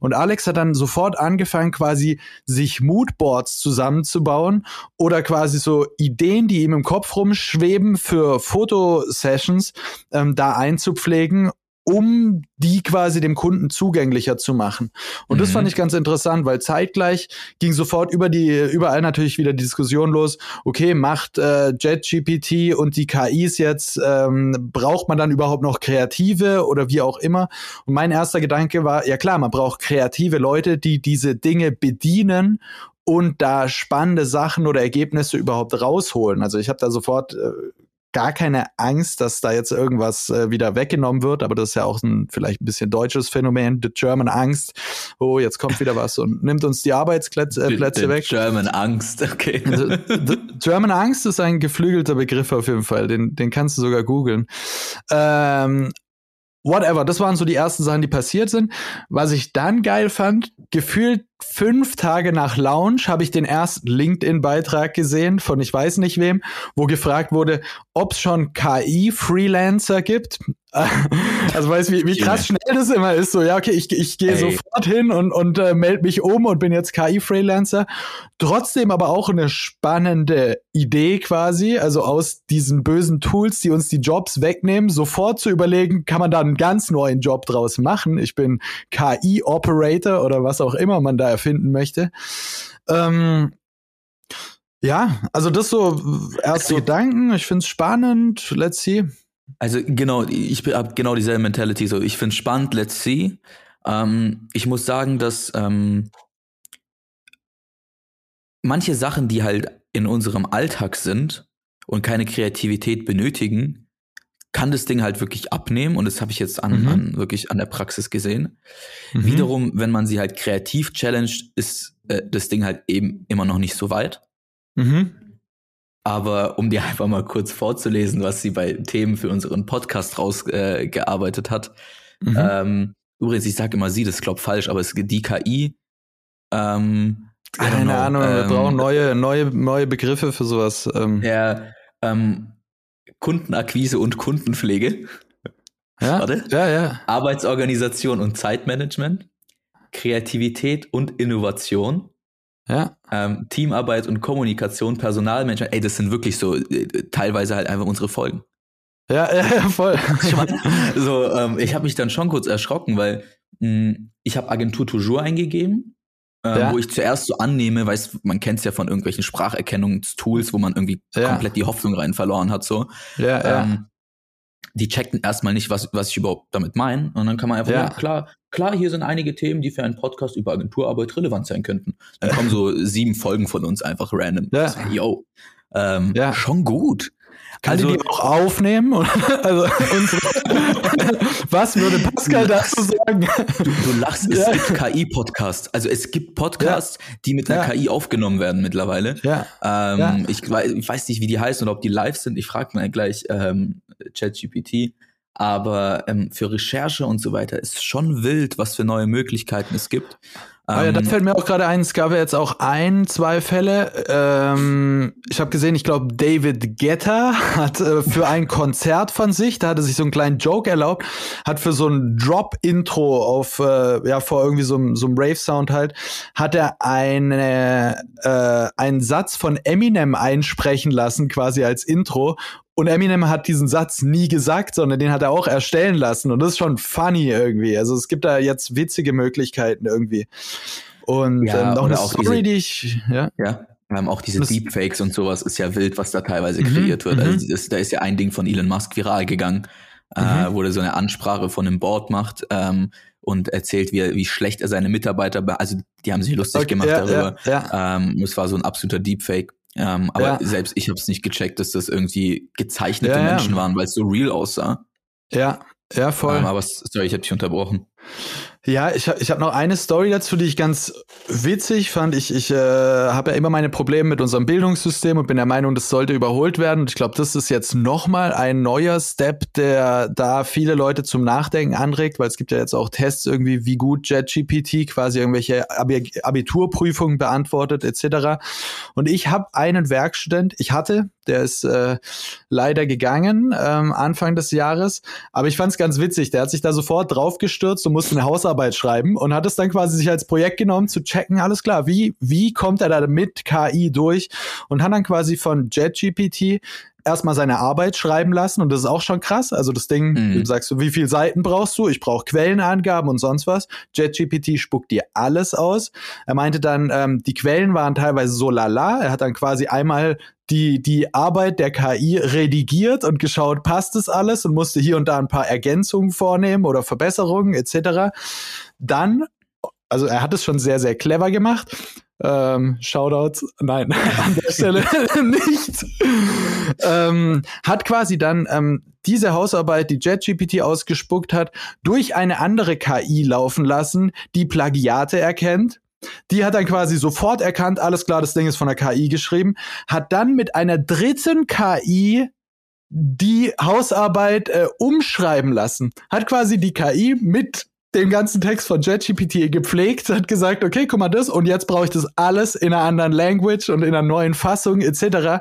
Und Alex hat dann sofort angefangen, quasi sich Moodboards zusammenzubauen oder quasi so Ideen, die ihm im Kopf rumschweben für Fotosessions, ähm, da einzupflegen um die quasi dem Kunden zugänglicher zu machen. Und mhm. das fand ich ganz interessant, weil zeitgleich ging sofort über die überall natürlich wieder die Diskussion los. Okay, macht äh, JetGPT und die KIs jetzt ähm, braucht man dann überhaupt noch Kreative oder wie auch immer? Und mein erster Gedanke war, ja klar, man braucht kreative Leute, die diese Dinge bedienen und da spannende Sachen oder Ergebnisse überhaupt rausholen. Also ich habe da sofort äh, gar keine Angst, dass da jetzt irgendwas äh, wieder weggenommen wird, aber das ist ja auch ein vielleicht ein bisschen deutsches Phänomen, the German Angst. Oh, jetzt kommt wieder was und nimmt uns die Arbeitsplätze äh, Plätze weg. German Angst, okay. Also, German Angst ist ein geflügelter Begriff auf jeden Fall, den, den kannst du sogar googeln. Ähm, whatever, das waren so die ersten Sachen, die passiert sind. Was ich dann geil fand, gefühlt fünf Tage nach Launch habe ich den ersten LinkedIn-Beitrag gesehen von ich weiß nicht wem, wo gefragt wurde, ob es schon KI-Freelancer gibt. Also weißt du, wie, wie krass schnell das immer ist. So, ja, okay, ich, ich gehe sofort hin und, und äh, melde mich um und bin jetzt KI-Freelancer. Trotzdem aber auch eine spannende Idee quasi, also aus diesen bösen Tools, die uns die Jobs wegnehmen, sofort zu überlegen, kann man da einen ganz neuen Job draus machen. Ich bin KI-Operator oder was auch immer man da erfinden möchte. Ähm, ja, also das so erste also, Gedanken. Ich finde es spannend. Let's see. Also genau, ich habe genau dieselbe Mentality. So, ich finde es spannend. Let's see. Ähm, ich muss sagen, dass ähm, manche Sachen, die halt in unserem Alltag sind und keine Kreativität benötigen, kann das Ding halt wirklich abnehmen und das habe ich jetzt an, Mhm. an wirklich an der Praxis gesehen. Mhm. Wiederum, wenn man sie halt kreativ challenged, ist äh, das Ding halt eben immer noch nicht so weit. Mhm. Aber um dir einfach mal kurz vorzulesen, was sie bei Themen für unseren Podcast rausgearbeitet äh, hat. Mhm. Ähm, übrigens, ich sage immer sie, das glaub falsch, aber es ist die KI. Ähm, Keine know, Ahnung, wir ähm, brauchen neue, neue, neue Begriffe für sowas. Ähm, Ja, ähm, Kundenakquise und Kundenpflege, ja? warte. ja, ja. Arbeitsorganisation und Zeitmanagement, Kreativität und Innovation, Ja, ähm, Teamarbeit und Kommunikation, Personalmanagement. Ey, das sind wirklich so äh, teilweise halt einfach unsere Folgen. ja, ja, ja voll. so, ähm, ich habe mich dann schon kurz erschrocken, weil mh, ich habe Agentur Toujours eingegeben, äh, Ja. wo ich zuerst so annehme, weiß, man kennt es ja von irgendwelchen Spracherkennungstools, wo man irgendwie komplett die Hoffnung rein verloren hat. So, ja, ja. Die checkten erstmal nicht, was, was ich überhaupt damit meine. Und dann kann man einfach, ja. Ja. klar, klar, hier sind einige Themen, die für einen Podcast über Agenturarbeit relevant sein könnten. Dann kommen so sieben Folgen von uns einfach random. Ja. So, Yo. Ähm, Ja. Schon gut. Kann Also- die auch aufnehmen? also, was würde Pascal dazu sagen? Du, du lachst, es Ja. gibt KI-Podcasts. Also es gibt Podcasts, die mit einer Ja. KI aufgenommen werden mittlerweile. Ja, Ähm, Ja. ich, ich weiß nicht, wie die heißen oder ob die live sind. Ich frage mal gleich ähm, ChatGPT. Aber ähm, für Recherche und so weiter ist schon wild, was für neue Möglichkeiten es gibt. Ah ja, da Ähm, fällt mir auch gerade ein, es gab ja jetzt auch ein, zwei Fälle. Ähm, ich habe gesehen, ich glaube, David Guetta hat äh, für ein Konzert von sich, da hat er sich so einen kleinen Joke erlaubt, hat für so ein Drop-Intro auf, äh, ja, vor irgendwie so, einem- so einem Rave-Sound halt, hat er eine, äh, einen Satz von Eminem einsprechen lassen, quasi als Intro. Und Eminem hat diesen Satz nie gesagt, sondern den hat er auch erstellen lassen. Und das ist schon funny irgendwie. Also es gibt da jetzt witzige Möglichkeiten irgendwie. Und Ja, ähm, oder eine auch Story, diese- die ich, ja. Ja. Ähm, auch diese Das- Deepfakes und sowas ist ja wild, was da teilweise Mhm, kreiert wird. mhm. Also das, da ist ja ein Ding von Elon Musk viral gegangen, äh, Mhm. wo er so eine Ansprache von einem Board macht ähm, und erzählt, wie, wie schlecht er seine Mitarbeiter, be also die haben sich lustig Okay, gemacht ja, darüber. Ja, ja. Ähm, es war so ein absoluter Deepfake. Ähm, aber Ja. selbst ich habe es nicht gecheckt, dass das irgendwie gezeichnete Ja. Menschen waren, weil es so real aussah. ja, ja, voll. Ähm, aber sorry, ich habe dich unterbrochen. Ja, ich habe ich hab noch eine Story dazu, die ich ganz witzig fand. Ich, ich äh, habe ja immer meine Probleme mit unserem Bildungssystem und bin der Meinung, das sollte überholt werden. Und ich glaube, das ist jetzt nochmal ein neuer Step, der da viele Leute zum Nachdenken anregt, weil es gibt ja jetzt auch Tests irgendwie, wie gut JetGPT quasi irgendwelche Abi Abiturprüfungen beantwortet etc. Und ich habe einen Werkstudent, ich hatte, der ist äh, leider gegangen ähm, Anfang des Jahres, aber ich fand es ganz witzig. Der hat sich da sofort draufgestürzt und musste eine Hausarbeit schreiben und hat es dann quasi sich als Projekt genommen zu checken, alles klar, wie, wie kommt er da mit KI durch und hat dann quasi von JetGPT erstmal seine Arbeit schreiben lassen und das ist auch schon krass. Also das Ding, Mhm. du sagst du, wie viele Seiten brauchst du? Ich brauche Quellenangaben und sonst was. JetGPT spuckt dir alles aus. Er meinte dann, ähm, die Quellen waren teilweise so lala. Er hat dann quasi einmal die, die Arbeit der KI redigiert und geschaut, passt das alles und musste hier und da ein paar Ergänzungen vornehmen oder Verbesserungen etc. Dann, also er hat es schon sehr, sehr clever gemacht. Ähm, Shoutouts, nein, an der Stelle nicht. Ähm, hat quasi dann ähm, diese Hausarbeit, die JetGPT ausgespuckt hat, durch eine andere KI laufen lassen, die Plagiate erkennt. Die hat dann quasi sofort erkannt, alles klar, das Ding ist von der KI geschrieben, hat dann mit einer dritten KI die Hausarbeit äh, umschreiben lassen. Hat quasi die KI mit den ganzen Text von JetGPT gepflegt, hat gesagt, okay, guck mal das und jetzt brauche ich das alles in einer anderen Language und in einer neuen Fassung etc.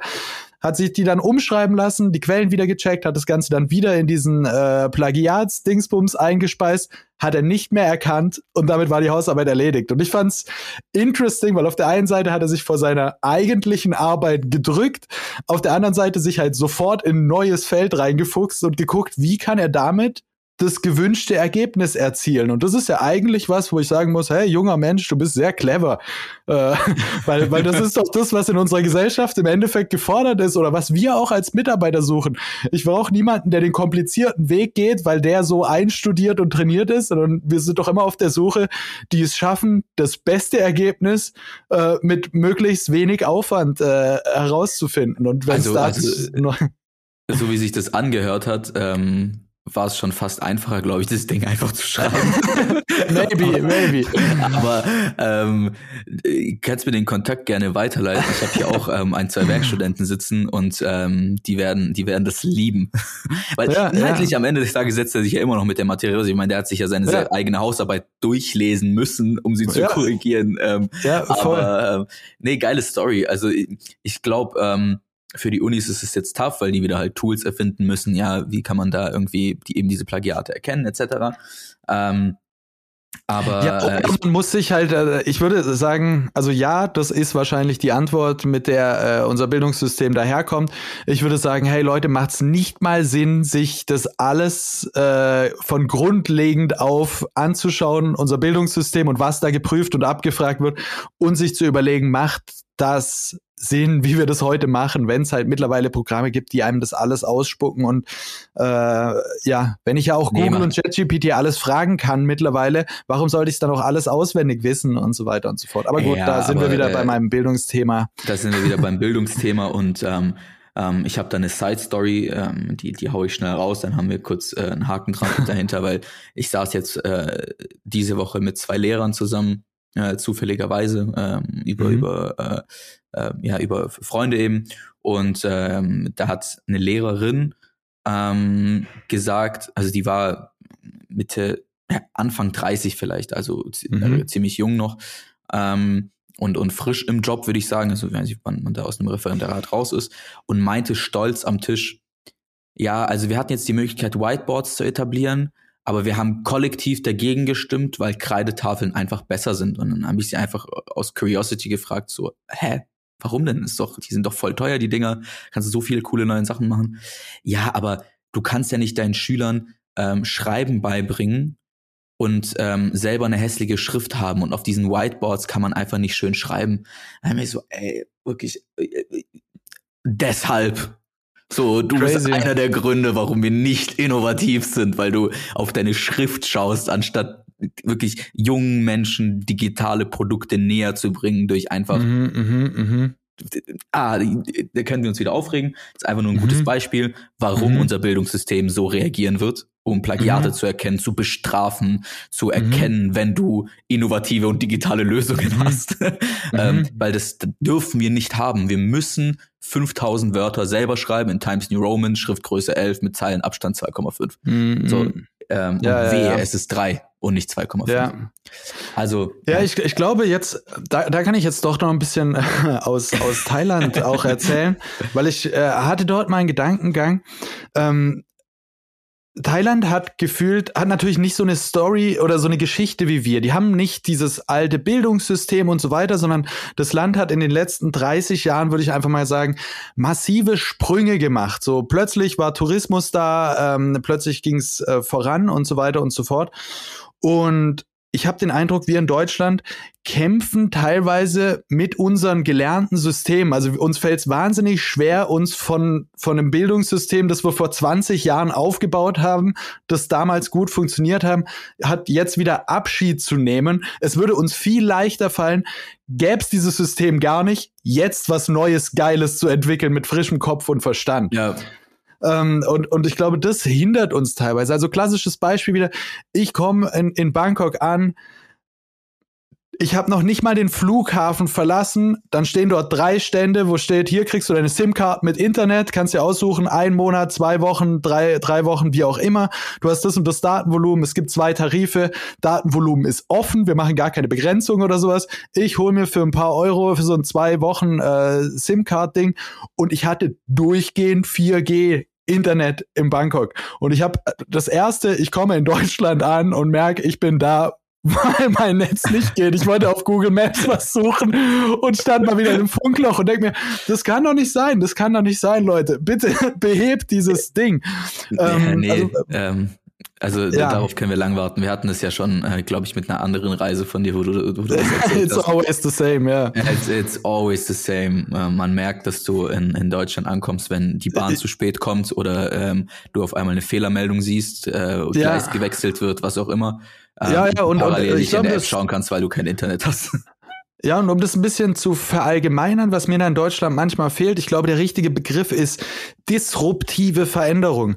Hat sich die dann umschreiben lassen, die Quellen wieder gecheckt, hat das Ganze dann wieder in diesen äh, Plagiats-Dingsbums eingespeist, hat er nicht mehr erkannt und damit war die Hausarbeit erledigt. Und ich fand's interesting, weil auf der einen Seite hat er sich vor seiner eigentlichen Arbeit gedrückt, auf der anderen Seite sich halt sofort in ein neues Feld reingefuchst und geguckt, wie kann er damit das gewünschte Ergebnis erzielen. Und das ist ja eigentlich was, wo ich sagen muss, hey, junger Mensch, du bist sehr clever. Äh, weil, weil das ist doch das, was in unserer Gesellschaft im Endeffekt gefordert ist oder was wir auch als Mitarbeiter suchen. Ich brauche niemanden, der den komplizierten Weg geht, weil der so einstudiert und trainiert ist, sondern wir sind doch immer auf der Suche, die es schaffen, das beste Ergebnis äh, mit möglichst wenig Aufwand äh, herauszufinden. Und wenn es Also- dazu also- noch so wie sich das angehört hat, ähm, war es schon fast einfacher, glaube ich, das Ding einfach zu schreiben. maybe, maybe. Aber ähm, kannst mir den Kontakt gerne weiterleiten. Ich habe hier auch ähm, ein, zwei Werkstudenten sitzen und ähm, die werden, die werden das lieben. Weil ja, inhaltlich ja. am Ende des Tages setzt er sich ja immer noch mit der Materie aus. Ich meine, der hat sich ja seine ja. eigene Hausarbeit durchlesen müssen, um sie zu korrigieren. Ähm, ja, voll. Aber ähm, nee, geile Story. Also ich, ich glaube, ähm, für die Unis ist es jetzt tough, weil die wieder halt Tools erfinden müssen. Ja, wie kann man da irgendwie die, eben diese Plagiate erkennen, etc. Ähm, aber ja, äh, man muss sich halt, äh, ich würde sagen, also ja, das ist wahrscheinlich die Antwort, mit der äh, unser Bildungssystem daherkommt. Ich würde sagen, hey Leute, macht es nicht mal Sinn, sich das alles äh, von grundlegend auf anzuschauen, unser Bildungssystem und was da geprüft und abgefragt wird und sich zu überlegen, macht das sehen, wie wir das heute machen, wenn es halt mittlerweile Programme gibt, die einem das alles ausspucken. Und äh, ja, wenn ich ja auch Google nee, und ChatGPT alles fragen kann mittlerweile, warum sollte ich es dann auch alles auswendig wissen und so weiter und so fort. Aber gut, ja, da sind aber, wir wieder äh, bei meinem Bildungsthema. Da sind wir wieder beim Bildungsthema und ähm, ähm, ich habe da eine Side Story, ähm, die die hau ich schnell raus, dann haben wir kurz äh, einen Haken dran dahinter, weil ich saß jetzt äh, diese Woche mit zwei Lehrern zusammen, äh, zufälligerweise ähm, über mhm. über äh, äh, ja, über Freunde eben. Und ähm, da hat eine Lehrerin ähm, gesagt, also die war Mitte, Anfang 30 vielleicht, also mhm. Äh, ziemlich jung noch. Ähm, und, und frisch im Job, würde ich sagen, also wenn man, man da aus einem Referendariat raus ist, und meinte stolz am Tisch, ja, also wir hatten jetzt die Möglichkeit, Whiteboards zu etablieren, aber wir haben kollektiv dagegen gestimmt, weil Kreidetafeln einfach besser sind. Und dann habe ich sie einfach aus Curiosity gefragt, so, hä, Warum denn? Ist doch, die sind doch voll teuer, die Dinger. Kannst du so viele coole neue Sachen machen. Ja, aber du kannst ja nicht deinen Schülern ähm, Schreiben beibringen und ähm, selber eine hässliche Schrift haben und auf diesen Whiteboards kann man einfach nicht schön schreiben. Da habe ich so, ey, wirklich, äh, äh, deshalb. So, du Crazy. bist einer der Gründe, warum wir nicht innovativ sind, weil du auf deine Schrift schaust, anstatt wirklich jungen Menschen digitale Produkte näher zu bringen durch einfach mhm, mh, mh. Ah, da können wir uns wieder aufregen. Das ist einfach nur ein gutes mhm. Beispiel, warum mhm. unser Bildungssystem so reagieren wird, um Plagiate mhm. zu erkennen, zu bestrafen, zu mhm. erkennen, wenn du innovative und digitale Lösungen mhm. hast. ähm, mhm. weil das dürfen wir nicht haben. Wir müssen 5000 Wörter selber schreiben in Times New Roman, Schriftgröße 11 mit Zeilenabstand 2,5. So, ähm, ja, und wehe, ja, ja. es ist drei und nicht 2,5. Ja. Also. Ja, ja, Ich, ich glaube jetzt, da, da kann ich jetzt doch noch ein bisschen aus, aus Thailand auch erzählen, weil ich äh, hatte dort meinen Gedankengang. Ähm, Thailand hat gefühlt, hat natürlich nicht so eine Story oder so eine Geschichte wie wir. Die haben nicht dieses alte Bildungssystem und so weiter, sondern das Land hat in den letzten 30 Jahren, würde ich einfach mal sagen, massive Sprünge gemacht. So plötzlich war Tourismus da, ähm, plötzlich ging es äh, voran und so weiter und so fort. Und ich habe den Eindruck, wir in Deutschland kämpfen teilweise mit unseren gelernten Systemen. Also uns fällt es wahnsinnig schwer, uns von, von einem Bildungssystem, das wir vor 20 Jahren aufgebaut haben, das damals gut funktioniert haben, hat jetzt wieder Abschied zu nehmen. Es würde uns viel leichter fallen, gäbe es dieses System gar nicht, jetzt was Neues, Geiles zu entwickeln mit frischem Kopf und Verstand. Ja. Ähm, und, und ich glaube, das hindert uns teilweise. Also klassisches Beispiel wieder, ich komme in, in Bangkok an, ich habe noch nicht mal den Flughafen verlassen. Dann stehen dort drei Stände, wo steht, hier kriegst du deine SIM-Card mit Internet, kannst dir aussuchen, ein Monat, zwei Wochen, drei, drei Wochen, wie auch immer. Du hast das und das Datenvolumen. Es gibt zwei Tarife. Datenvolumen ist offen. Wir machen gar keine Begrenzung oder sowas. Ich hole mir für ein paar Euro für so ein zwei Wochen äh, SIM-Card-Ding und ich hatte durchgehend 4G Internet in Bangkok. Und ich habe das erste, ich komme in Deutschland an und merke, ich bin da, weil mein Netz nicht geht. Ich wollte auf Google Maps was suchen und stand mal wieder in einem Funkloch und denke mir, das kann doch nicht sein, das kann doch nicht sein, Leute. Bitte behebt dieses Ding. Ähm, nee, also, ähm, also ja. darauf können wir lang warten. Wir hatten es ja schon, äh, glaube ich, mit einer anderen Reise von dir, wo du, wo du das It's hast. always the same, ja. Yeah. It's, it's, always the same. Äh, man merkt, dass du in, in Deutschland ankommst, wenn die Bahn zu spät kommt oder ähm, du auf einmal eine Fehlermeldung siehst, äh, ja. Gleis gewechselt wird, was auch immer. Ähm, ja, ja, und, parallel und äh, ich glaube, in der App schauen kannst, weil du kein Internet hast. Ja, und um das ein bisschen zu verallgemeinern, was mir da in Deutschland manchmal fehlt, ich glaube, der richtige Begriff ist disruptive Veränderung.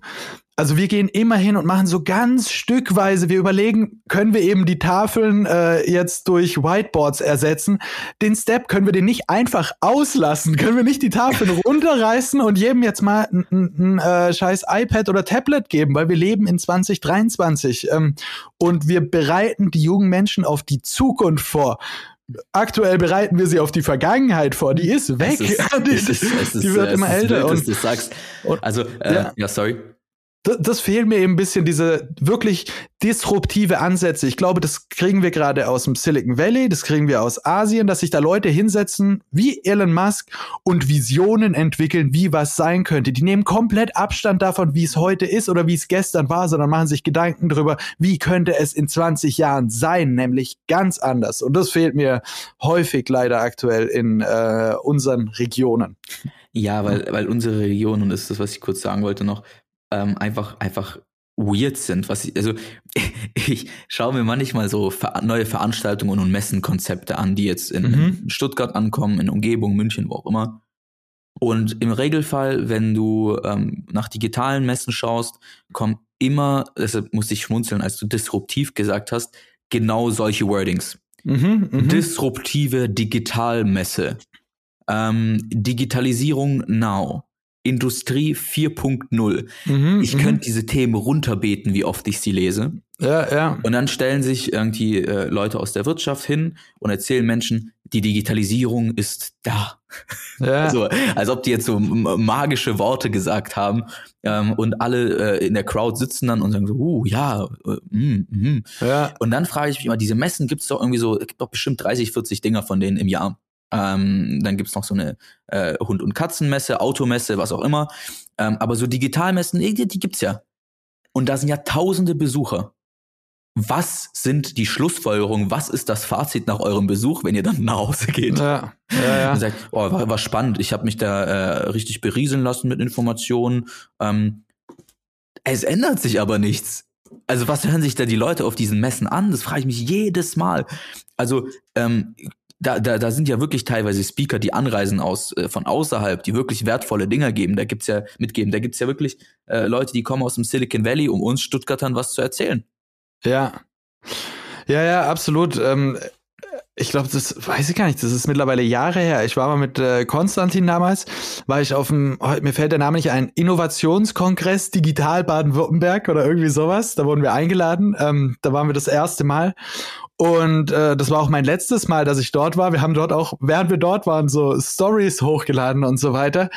Also wir gehen immer hin und machen so ganz stückweise. Wir überlegen, können wir eben die Tafeln äh, jetzt durch Whiteboards ersetzen? Den Step können wir den nicht einfach auslassen. Können wir nicht die Tafeln runterreißen und jedem jetzt mal ein, ein, äh, scheiß iPad oder Tablet geben, weil wir leben in 2023 ähm, und wir bereiten die jungen Menschen auf die Zukunft vor. Aktuell bereiten wir sie auf die Vergangenheit vor. Die ist weg. Ist, die, ist, es ist, die wird immer älter. Dass Und, du sagst. Also, äh, Ja. ja. sorry. Das, fehlt mir eben ein bisschen, diese wirklich disruptive Ansätze. Ich glaube, das kriegen wir gerade aus dem Silicon Valley, das kriegen wir aus Asien, dass sich da Leute hinsetzen wie Elon Musk und Visionen entwickeln, wie was sein könnte. Die nehmen komplett Abstand davon, wie es heute ist oder wie es gestern war, sondern machen sich Gedanken darüber, wie könnte es in 20 Jahren sein, nämlich ganz anders. Und das fehlt mir häufig leider aktuell in äh, unseren Regionen. Ja, weil, weil unsere Region, und das ist das, was ich kurz sagen wollte noch, ähm, einfach, einfach weird sind. Was ich, also ich schaue mir manchmal so ver neue Veranstaltungen und Messenkonzepte an, die jetzt in, Mhm. in Stuttgart ankommen, in Umgebung, München, wo auch immer. Und im Regelfall, wenn du ähm, nach digitalen Messen schaust, kommen immer, deshalb musste ich schmunzeln, als du disruptiv gesagt hast, genau solche Wordings. Mhm, mhm. Disruptive Digitalmesse. Ähm, Digitalisierung now. Industrie 4.0. Mhm, Ich mhm. könnte diese Themen runterbeten, wie oft ich sie lese. Ja, ja. Und dann stellen sich irgendwie äh, Leute aus der Wirtschaft hin und erzählen Menschen, die Digitalisierung ist da. ja. So, als ob die jetzt so magische Worte gesagt haben. Ähm, und alle äh, in der Crowd sitzen dann und sagen so, uh, ja, äh, mm, mm. ja. Und dann frage ich mich immer, diese Messen gibt's doch irgendwie so, es gibt doch bestimmt 30, 40 Dinger von denen im Jahr. Ähm, dann gibt's noch so eine äh, Hund- und Katzenmesse, Automesse, was auch immer. Ähm, aber so Digitalmessen, die, die gibt's ja. Und da sind ja tausende Besucher. Was sind die Schlussfolgerungen? Was ist das Fazit nach eurem Besuch, wenn ihr dann nach Hause geht? Ja, ja, ja. Und sagt, oh, war, war spannend. Ich habe mich da äh, richtig berieseln lassen mit Informationen. Ähm, es ändert sich aber nichts. Also was hören sich da die Leute auf diesen Messen an? Das frage ich mich jedes Mal. Also ähm, da, da, da sind ja wirklich teilweise Speaker, die anreisen aus äh, von außerhalb, die wirklich wertvolle Dinger geben. Da gibt's ja mitgeben. Da gibt's ja wirklich äh, Leute, die kommen aus dem Silicon Valley, um uns Stuttgartern was zu erzählen. Ja. Ja, ja, absolut. Ähm, ich glaube, das weiß ich gar nicht. Das ist mittlerweile Jahre her. Ich war mal mit äh, Konstantin damals, war ich auf dem, oh, mir fällt der Name nicht ein, Innovationskongress Digital Baden-Württemberg oder irgendwie sowas. Da wurden wir eingeladen. Ähm, da waren wir das erste Mal. Und äh, das war auch mein letztes Mal, dass ich dort war. Wir haben dort auch, während wir dort waren, so Stories hochgeladen und so weiter.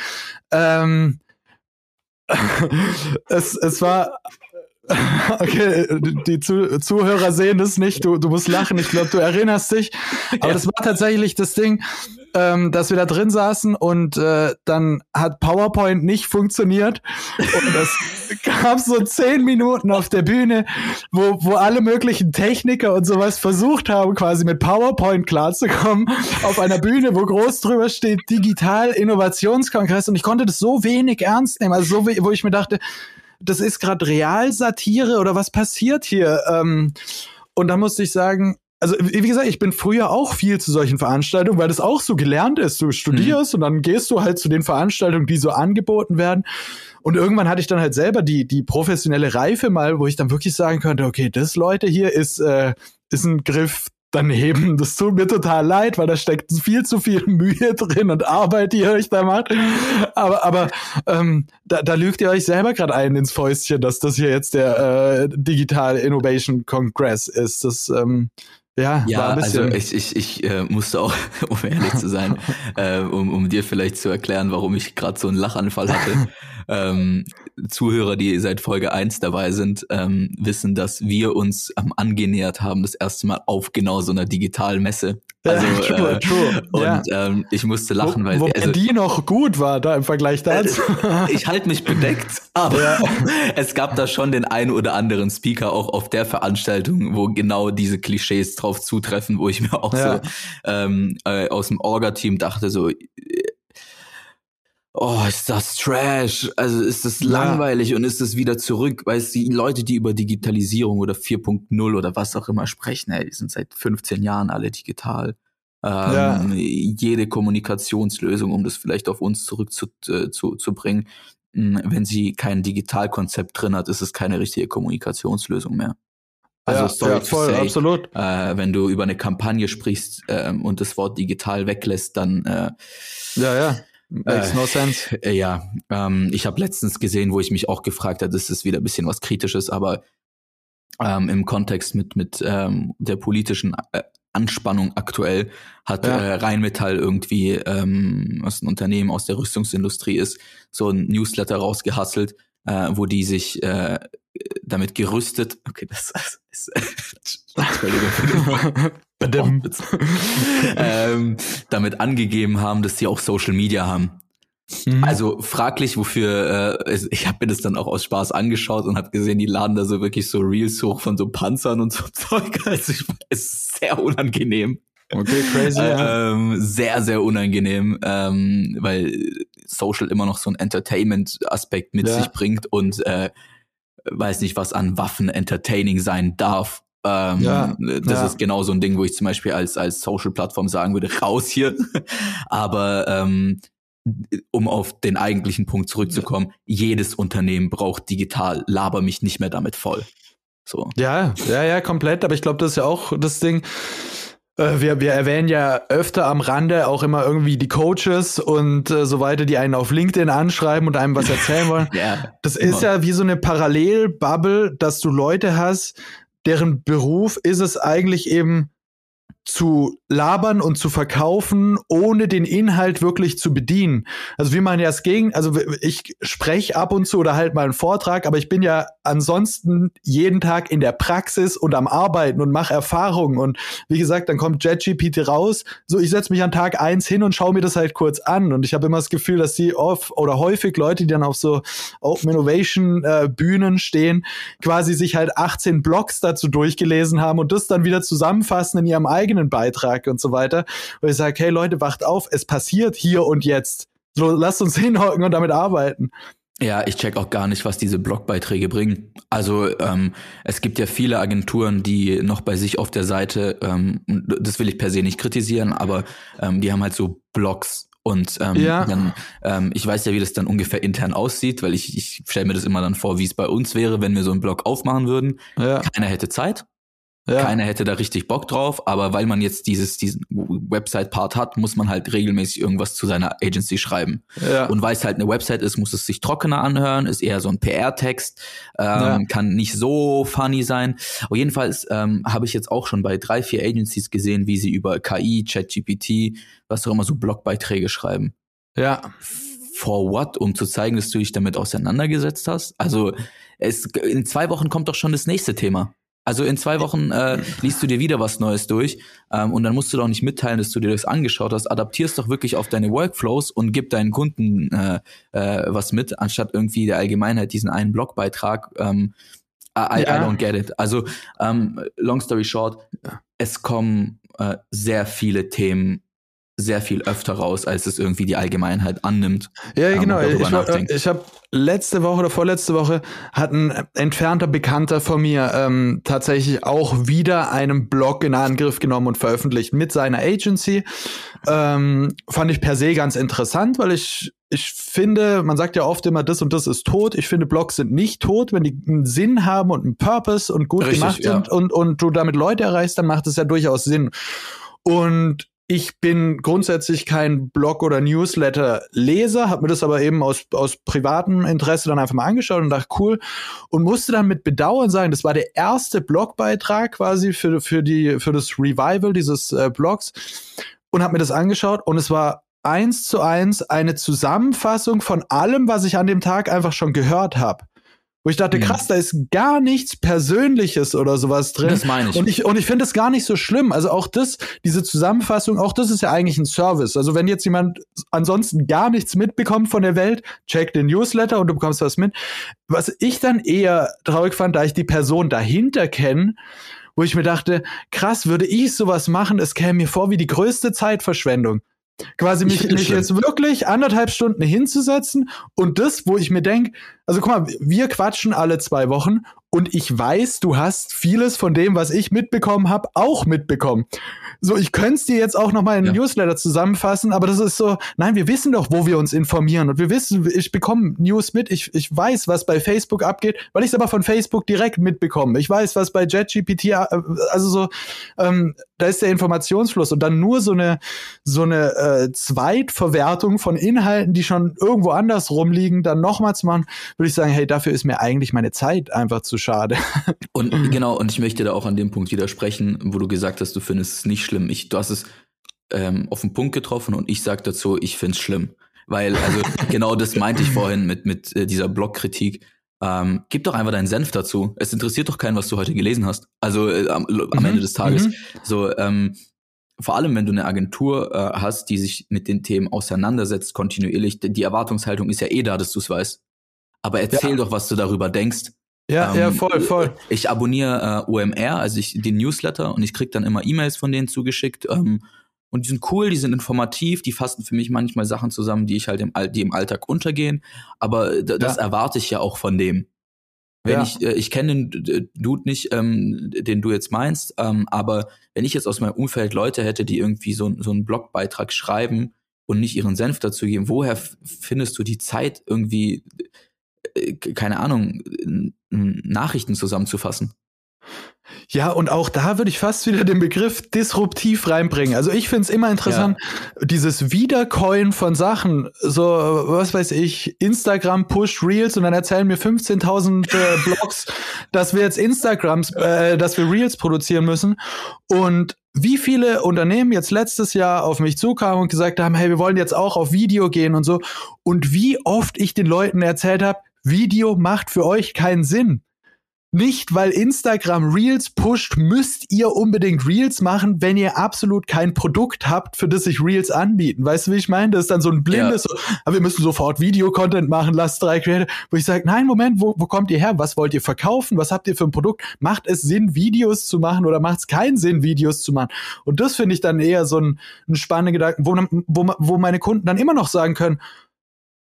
Ähm, es, es war Okay, die Zu Zuhörer sehen das nicht. Du, du musst lachen. Ich glaube, du erinnerst dich. Aber Ja. das war tatsächlich das Ding, ähm, dass wir da drin saßen und äh, dann hat PowerPoint nicht funktioniert. Und es gab so zehn Minuten auf der Bühne, wo, wo alle möglichen Techniker und sowas versucht haben, quasi mit PowerPoint klarzukommen. Auf einer Bühne, wo groß drüber steht, Digital Innovationskongress. Und ich konnte das so wenig ernst nehmen. Also so, wo ich mir dachte, das ist gerade Realsatire oder was passiert hier? Ähm, und da musste ich sagen, also wie gesagt, ich bin früher auch viel zu solchen Veranstaltungen, weil das auch so gelernt ist. Du studierst und dann gehst du halt zu den Veranstaltungen, die so angeboten werden. Und irgendwann hatte ich dann halt selber die, die professionelle Reife mal, wo ich dann wirklich sagen könnte, okay, das Leute hier ist, äh, ist ein Griff daneben. Das tut mir total leid, weil da steckt viel zu viel Mühe drin und Arbeit, die ihr euch da macht. Aber, aber ähm, da, da lügt ihr euch selber gerade ein ins Fäustchen, dass das hier jetzt der äh, Digital Innovation Congress ist. Das ähm, ja, Ja, war ein also ich, ich, ich äh, musste auch, um ehrlich zu sein, äh, um, um dir vielleicht zu erklären, warum ich gerade so einen Lachanfall hatte. ähm, Zuhörer, die seit Folge 1 dabei sind, ähm, wissen, dass wir uns ähm, angenähert haben, das erste Mal auf genau so einer digitalen Messe. Also, Ja, true, äh, true, Und ja. ähm, ich musste lachen, weil Wobei also, die noch gut war da im Vergleich dazu. ich halte mich bedeckt, aber es gab da schon den einen oder anderen Speaker auch auf der Veranstaltung, wo genau diese Klischees drauf zutreffen, wo ich mir auch Ja. so ähm, äh, aus dem Orga-Team dachte so, äh, oh, ist das Trash? Also ist das Ja. langweilig und ist das wieder zurück? Weil es die Leute, die über Digitalisierung oder 4.0 oder was auch immer sprechen, ey, die sind seit 15 Jahren alle digital. Ähm, ja. Jede Kommunikationslösung, um das vielleicht auf uns zurück zu, äh, zu, zu bringen, wenn sie kein Digitalkonzept drin hat, ist es keine richtige Kommunikationslösung mehr. Also ja, sorry ja, voll, say, absolut. Äh, wenn du über eine Kampagne sprichst äh, und das Wort digital weglässt, dann äh, ja, ja. Makes no sense. Äh, ja, ähm, ich habe letztens gesehen, wo ich mich auch gefragt habe, das ist wieder ein bisschen was Kritisches, aber ähm, im Kontext mit, mit ähm, der politischen äh, Anspannung aktuell hat ja. äh, Rheinmetall irgendwie, ähm, was ein Unternehmen aus der Rüstungsindustrie ist, so ein Newsletter rausgehasselt, äh, wo die sich äh, damit gerüstet, okay, das ist, Entschuldigung ähm, damit angegeben haben, dass sie auch Social Media haben. Mhm. Also fraglich, wofür, äh, ich habe mir das dann auch aus Spaß angeschaut und habe gesehen, die laden da so wirklich so Reels hoch von so Panzern und so Zeug. Also ich, es ist sehr unangenehm. Okay, crazy. Ja. Ähm, sehr, sehr unangenehm, ähm, weil Social immer noch so ein Entertainment-Aspekt mit ja. sich bringt und äh, weiß nicht, was an Waffen entertaining sein darf. Ähm, ja, das ja. ist genau so ein Ding, wo ich zum Beispiel als, als Social-Plattform sagen würde, raus hier. Aber ähm, um auf den eigentlichen Punkt zurückzukommen, ja. jedes Unternehmen braucht digital, laber mich nicht mehr damit voll. So. Ja, ja, ja, komplett. Aber ich glaube, das ist ja auch das Ding. Äh, wir, wir erwähnen ja öfter am Rande auch immer irgendwie die Coaches und äh, so weiter, die einen auf LinkedIn anschreiben und einem was erzählen wollen. ja, das immer. ist ja wie so eine Parallelbubble, dass du Leute hast, deren Beruf ist es eigentlich eben zu labern und zu verkaufen, ohne den Inhalt wirklich zu bedienen. Also wie man ja das Gegen, also ich spreche ab und zu oder halt mal einen Vortrag, aber ich bin ja ansonsten jeden Tag in der Praxis und am Arbeiten und mache Erfahrungen. Und wie gesagt, dann kommt JetGPT raus, so ich setze mich an Tag eins hin und schaue mir das halt kurz an. Und ich habe immer das Gefühl, dass die oft oder häufig Leute, die dann auf so Open Innovation äh, Bühnen stehen, quasi sich halt 18 Blogs dazu durchgelesen haben und das dann wieder zusammenfassen in ihrem eigenen Beitrag Netzwerke und so weiter, wo ich sage, hey Leute, wacht auf, es passiert hier und jetzt. So, lasst uns hinhocken und damit arbeiten. Ja, ich check auch gar nicht, was diese Blogbeiträge bringen. Also ähm, es gibt ja viele Agenturen, die noch bei sich auf der Seite, ähm, das will ich per se nicht kritisieren, aber ähm, die haben halt so Blogs und ähm, ja. dann, ähm, ich weiß ja, wie das dann ungefähr intern aussieht, weil ich, ich stelle mir das immer dann vor, wie es bei uns wäre, wenn wir so einen Blog aufmachen würden. Ja. Keiner hätte Zeit. Ja. Keiner hätte da richtig Bock drauf, aber weil man jetzt dieses, diesen Website-Part hat, muss man halt regelmäßig irgendwas zu seiner Agency schreiben. Ja. Und weil es halt eine Website ist, muss es sich trockener anhören, ist eher so ein PR-Text, ähm, ja. kann nicht so funny sein. Aber jedenfalls ähm, habe ich jetzt auch schon bei drei, vier Agencies gesehen, wie sie über KI, ChatGPT, was auch immer so Blogbeiträge schreiben. Ja. For what? Um zu zeigen, dass du dich damit auseinandergesetzt hast? Also es, in zwei Wochen kommt doch schon das nächste Thema. Also in zwei Wochen äh, liest du dir wieder was Neues durch ähm, und dann musst du doch nicht mitteilen, dass du dir das angeschaut hast. Adaptierst doch wirklich auf deine Workflows und gib deinen Kunden äh, äh, was mit, anstatt irgendwie der Allgemeinheit diesen einen Blogbeitrag. Ähm, I, ja. I don't get it. Also ähm, long story short, es kommen äh, sehr viele Themen sehr viel öfter raus, als es irgendwie die Allgemeinheit annimmt. Ja, genau. Ich, ich habe letzte Woche oder vorletzte Woche hat ein entfernter Bekannter von mir ähm, tatsächlich auch wieder einen Blog in Angriff genommen und veröffentlicht mit seiner Agency. Ähm, fand ich per se ganz interessant, weil ich ich finde, man sagt ja oft immer, das und das ist tot. Ich finde, Blogs sind nicht tot. Wenn die einen Sinn haben und einen Purpose und gut Richtig, gemacht sind ja. und, und du damit Leute erreichst, dann macht es ja durchaus Sinn. Und ich bin grundsätzlich kein Blog- oder Newsletter-Leser, habe mir das aber eben aus, aus privatem Interesse dann einfach mal angeschaut und dachte, cool. Und musste dann mit Bedauern sagen, das war der erste Blogbeitrag quasi für, für, die, für das Revival dieses äh, Blogs und habe mir das angeschaut und es war eins zu eins eine Zusammenfassung von allem, was ich an dem Tag einfach schon gehört habe. Wo ich dachte, mhm. krass, da ist gar nichts Persönliches oder sowas drin. Das meine ich. Und ich, und ich finde das gar nicht so schlimm. Also auch das, diese Zusammenfassung, auch das ist ja eigentlich ein Service. Also wenn jetzt jemand ansonsten gar nichts mitbekommt von der Welt, check den Newsletter und du bekommst was mit. Was ich dann eher traurig fand, da ich die Person dahinter kenne, wo ich mir dachte, krass, würde ich sowas machen, es käme mir vor wie die größte Zeitverschwendung. Quasi mich, mich jetzt wirklich anderthalb Stunden hinzusetzen und das, wo ich mir denke, Also guck mal, wir quatschen alle zwei Wochen und ich weiß, du hast vieles von dem, was ich mitbekommen habe, auch mitbekommen. So, ich könnte es dir jetzt auch noch mal in ja. Newsletter zusammenfassen, aber das ist so, nein, wir wissen doch, wo wir uns informieren und wir wissen, ich bekomme News mit, ich, ich weiß, was bei Facebook abgeht, weil ich es aber von Facebook direkt mitbekomme. Ich weiß, was bei JetGPT, äh, also so, ähm, da ist der Informationsfluss und dann nur so eine so eine äh, Zweitverwertung von Inhalten, die schon irgendwo anders rumliegen, dann nochmal zu machen, würde ich sagen, hey, dafür ist mir eigentlich meine Zeit einfach zu schade. Und genau, und ich möchte da auch an dem Punkt widersprechen, wo du gesagt hast, du findest es nicht schlimm. Ich, du hast es ähm, auf den Punkt getroffen und ich sage dazu, ich finde es schlimm. Weil, also genau das meinte ich vorhin mit, mit äh, dieser Blogkritik. Ähm, gib doch einfach deinen Senf dazu. Es interessiert doch keinen, was du heute gelesen hast. Also äh, am, am mhm. Ende des Tages. Mhm. So, ähm, vor allem, wenn du eine Agentur äh, hast, die sich mit den Themen auseinandersetzt, kontinuierlich, die Erwartungshaltung ist ja eh da, dass du es weißt. Aber erzähl ja. doch, was du darüber denkst. Ja, ähm, ja, voll, voll. Ich abonniere äh, OMR, also ich den Newsletter und ich krieg dann immer E-Mails von denen zugeschickt. Ähm, und die sind cool, die sind informativ, die fassen für mich manchmal Sachen zusammen, die ich halt im, die im Alltag untergehen. Aber das ja. erwarte ich ja auch von dem. Wenn ja. ich, äh, ich kenne den Dude nicht, ähm, den du jetzt meinst, ähm, aber wenn ich jetzt aus meinem Umfeld Leute hätte, die irgendwie so, so einen Blogbeitrag schreiben und nicht ihren Senf dazu geben, woher findest du die Zeit, irgendwie, keine Ahnung, Nachrichten zusammenzufassen? Ja, und auch da würde ich fast wieder den Begriff disruptiv reinbringen. Also ich finde es immer interessant, ja. dieses Wiedercoin von Sachen, so, was weiß ich, Instagram pusht Reels und dann erzählen mir 15.000 äh, Blogs, dass wir jetzt Instagrams, äh, dass wir Reels produzieren müssen. Und wie viele Unternehmen jetzt letztes Jahr auf mich zukamen und gesagt haben, hey, wir wollen jetzt auch auf Video gehen und so. Und wie oft ich den Leuten erzählt habe, Video macht für euch keinen Sinn. Nicht, weil Instagram Reels pusht, müsst ihr unbedingt Reels machen, wenn ihr absolut kein Produkt habt, für das sich Reels anbieten. Weißt du, wie ich meine? Das ist dann so ein blindes, ja. so, aber wir müssen sofort Video-Content machen, lasst drei Creator, wo ich sage, nein, Moment, wo, wo kommt ihr her? Was wollt ihr verkaufen? Was habt ihr für ein Produkt? Macht es Sinn, Videos zu machen oder macht es keinen Sinn, Videos zu machen? Und das finde ich dann eher so ein, ein spannender Gedanke, wo, wo, wo meine Kunden dann immer noch sagen können,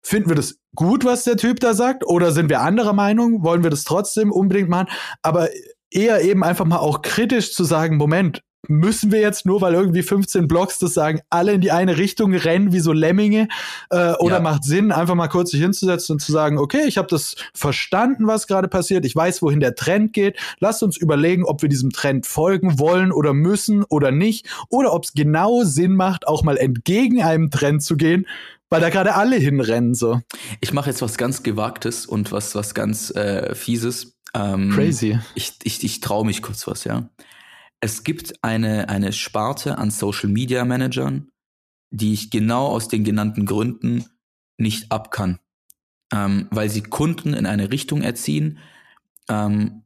Finden wir das gut, was der Typ da sagt? Oder sind wir anderer Meinung? Wollen wir das trotzdem unbedingt machen? Aber eher eben einfach mal auch kritisch zu sagen, Moment, müssen wir jetzt nur, weil irgendwie 15 Blogs das sagen, alle in die eine Richtung rennen wie so Lemminge? Äh, oder ja. macht Sinn, einfach mal kurz sich hinzusetzen und zu sagen, okay, ich habe das verstanden, was gerade passiert, ich weiß, wohin der Trend geht. Lasst uns überlegen, ob wir diesem Trend folgen wollen oder müssen oder nicht. Oder ob es genau Sinn macht, auch mal entgegen einem Trend zu gehen weil da gerade alle hinrennen so. Ich mache jetzt was ganz Gewagtes und was was ganz äh, Fieses. Ähm, Crazy. Ich, ich, ich traue mich kurz was, ja. Es gibt eine, eine Sparte an Social Media Managern, die ich genau aus den genannten Gründen nicht ab kann. Ähm, weil sie Kunden in eine Richtung erziehen, ähm,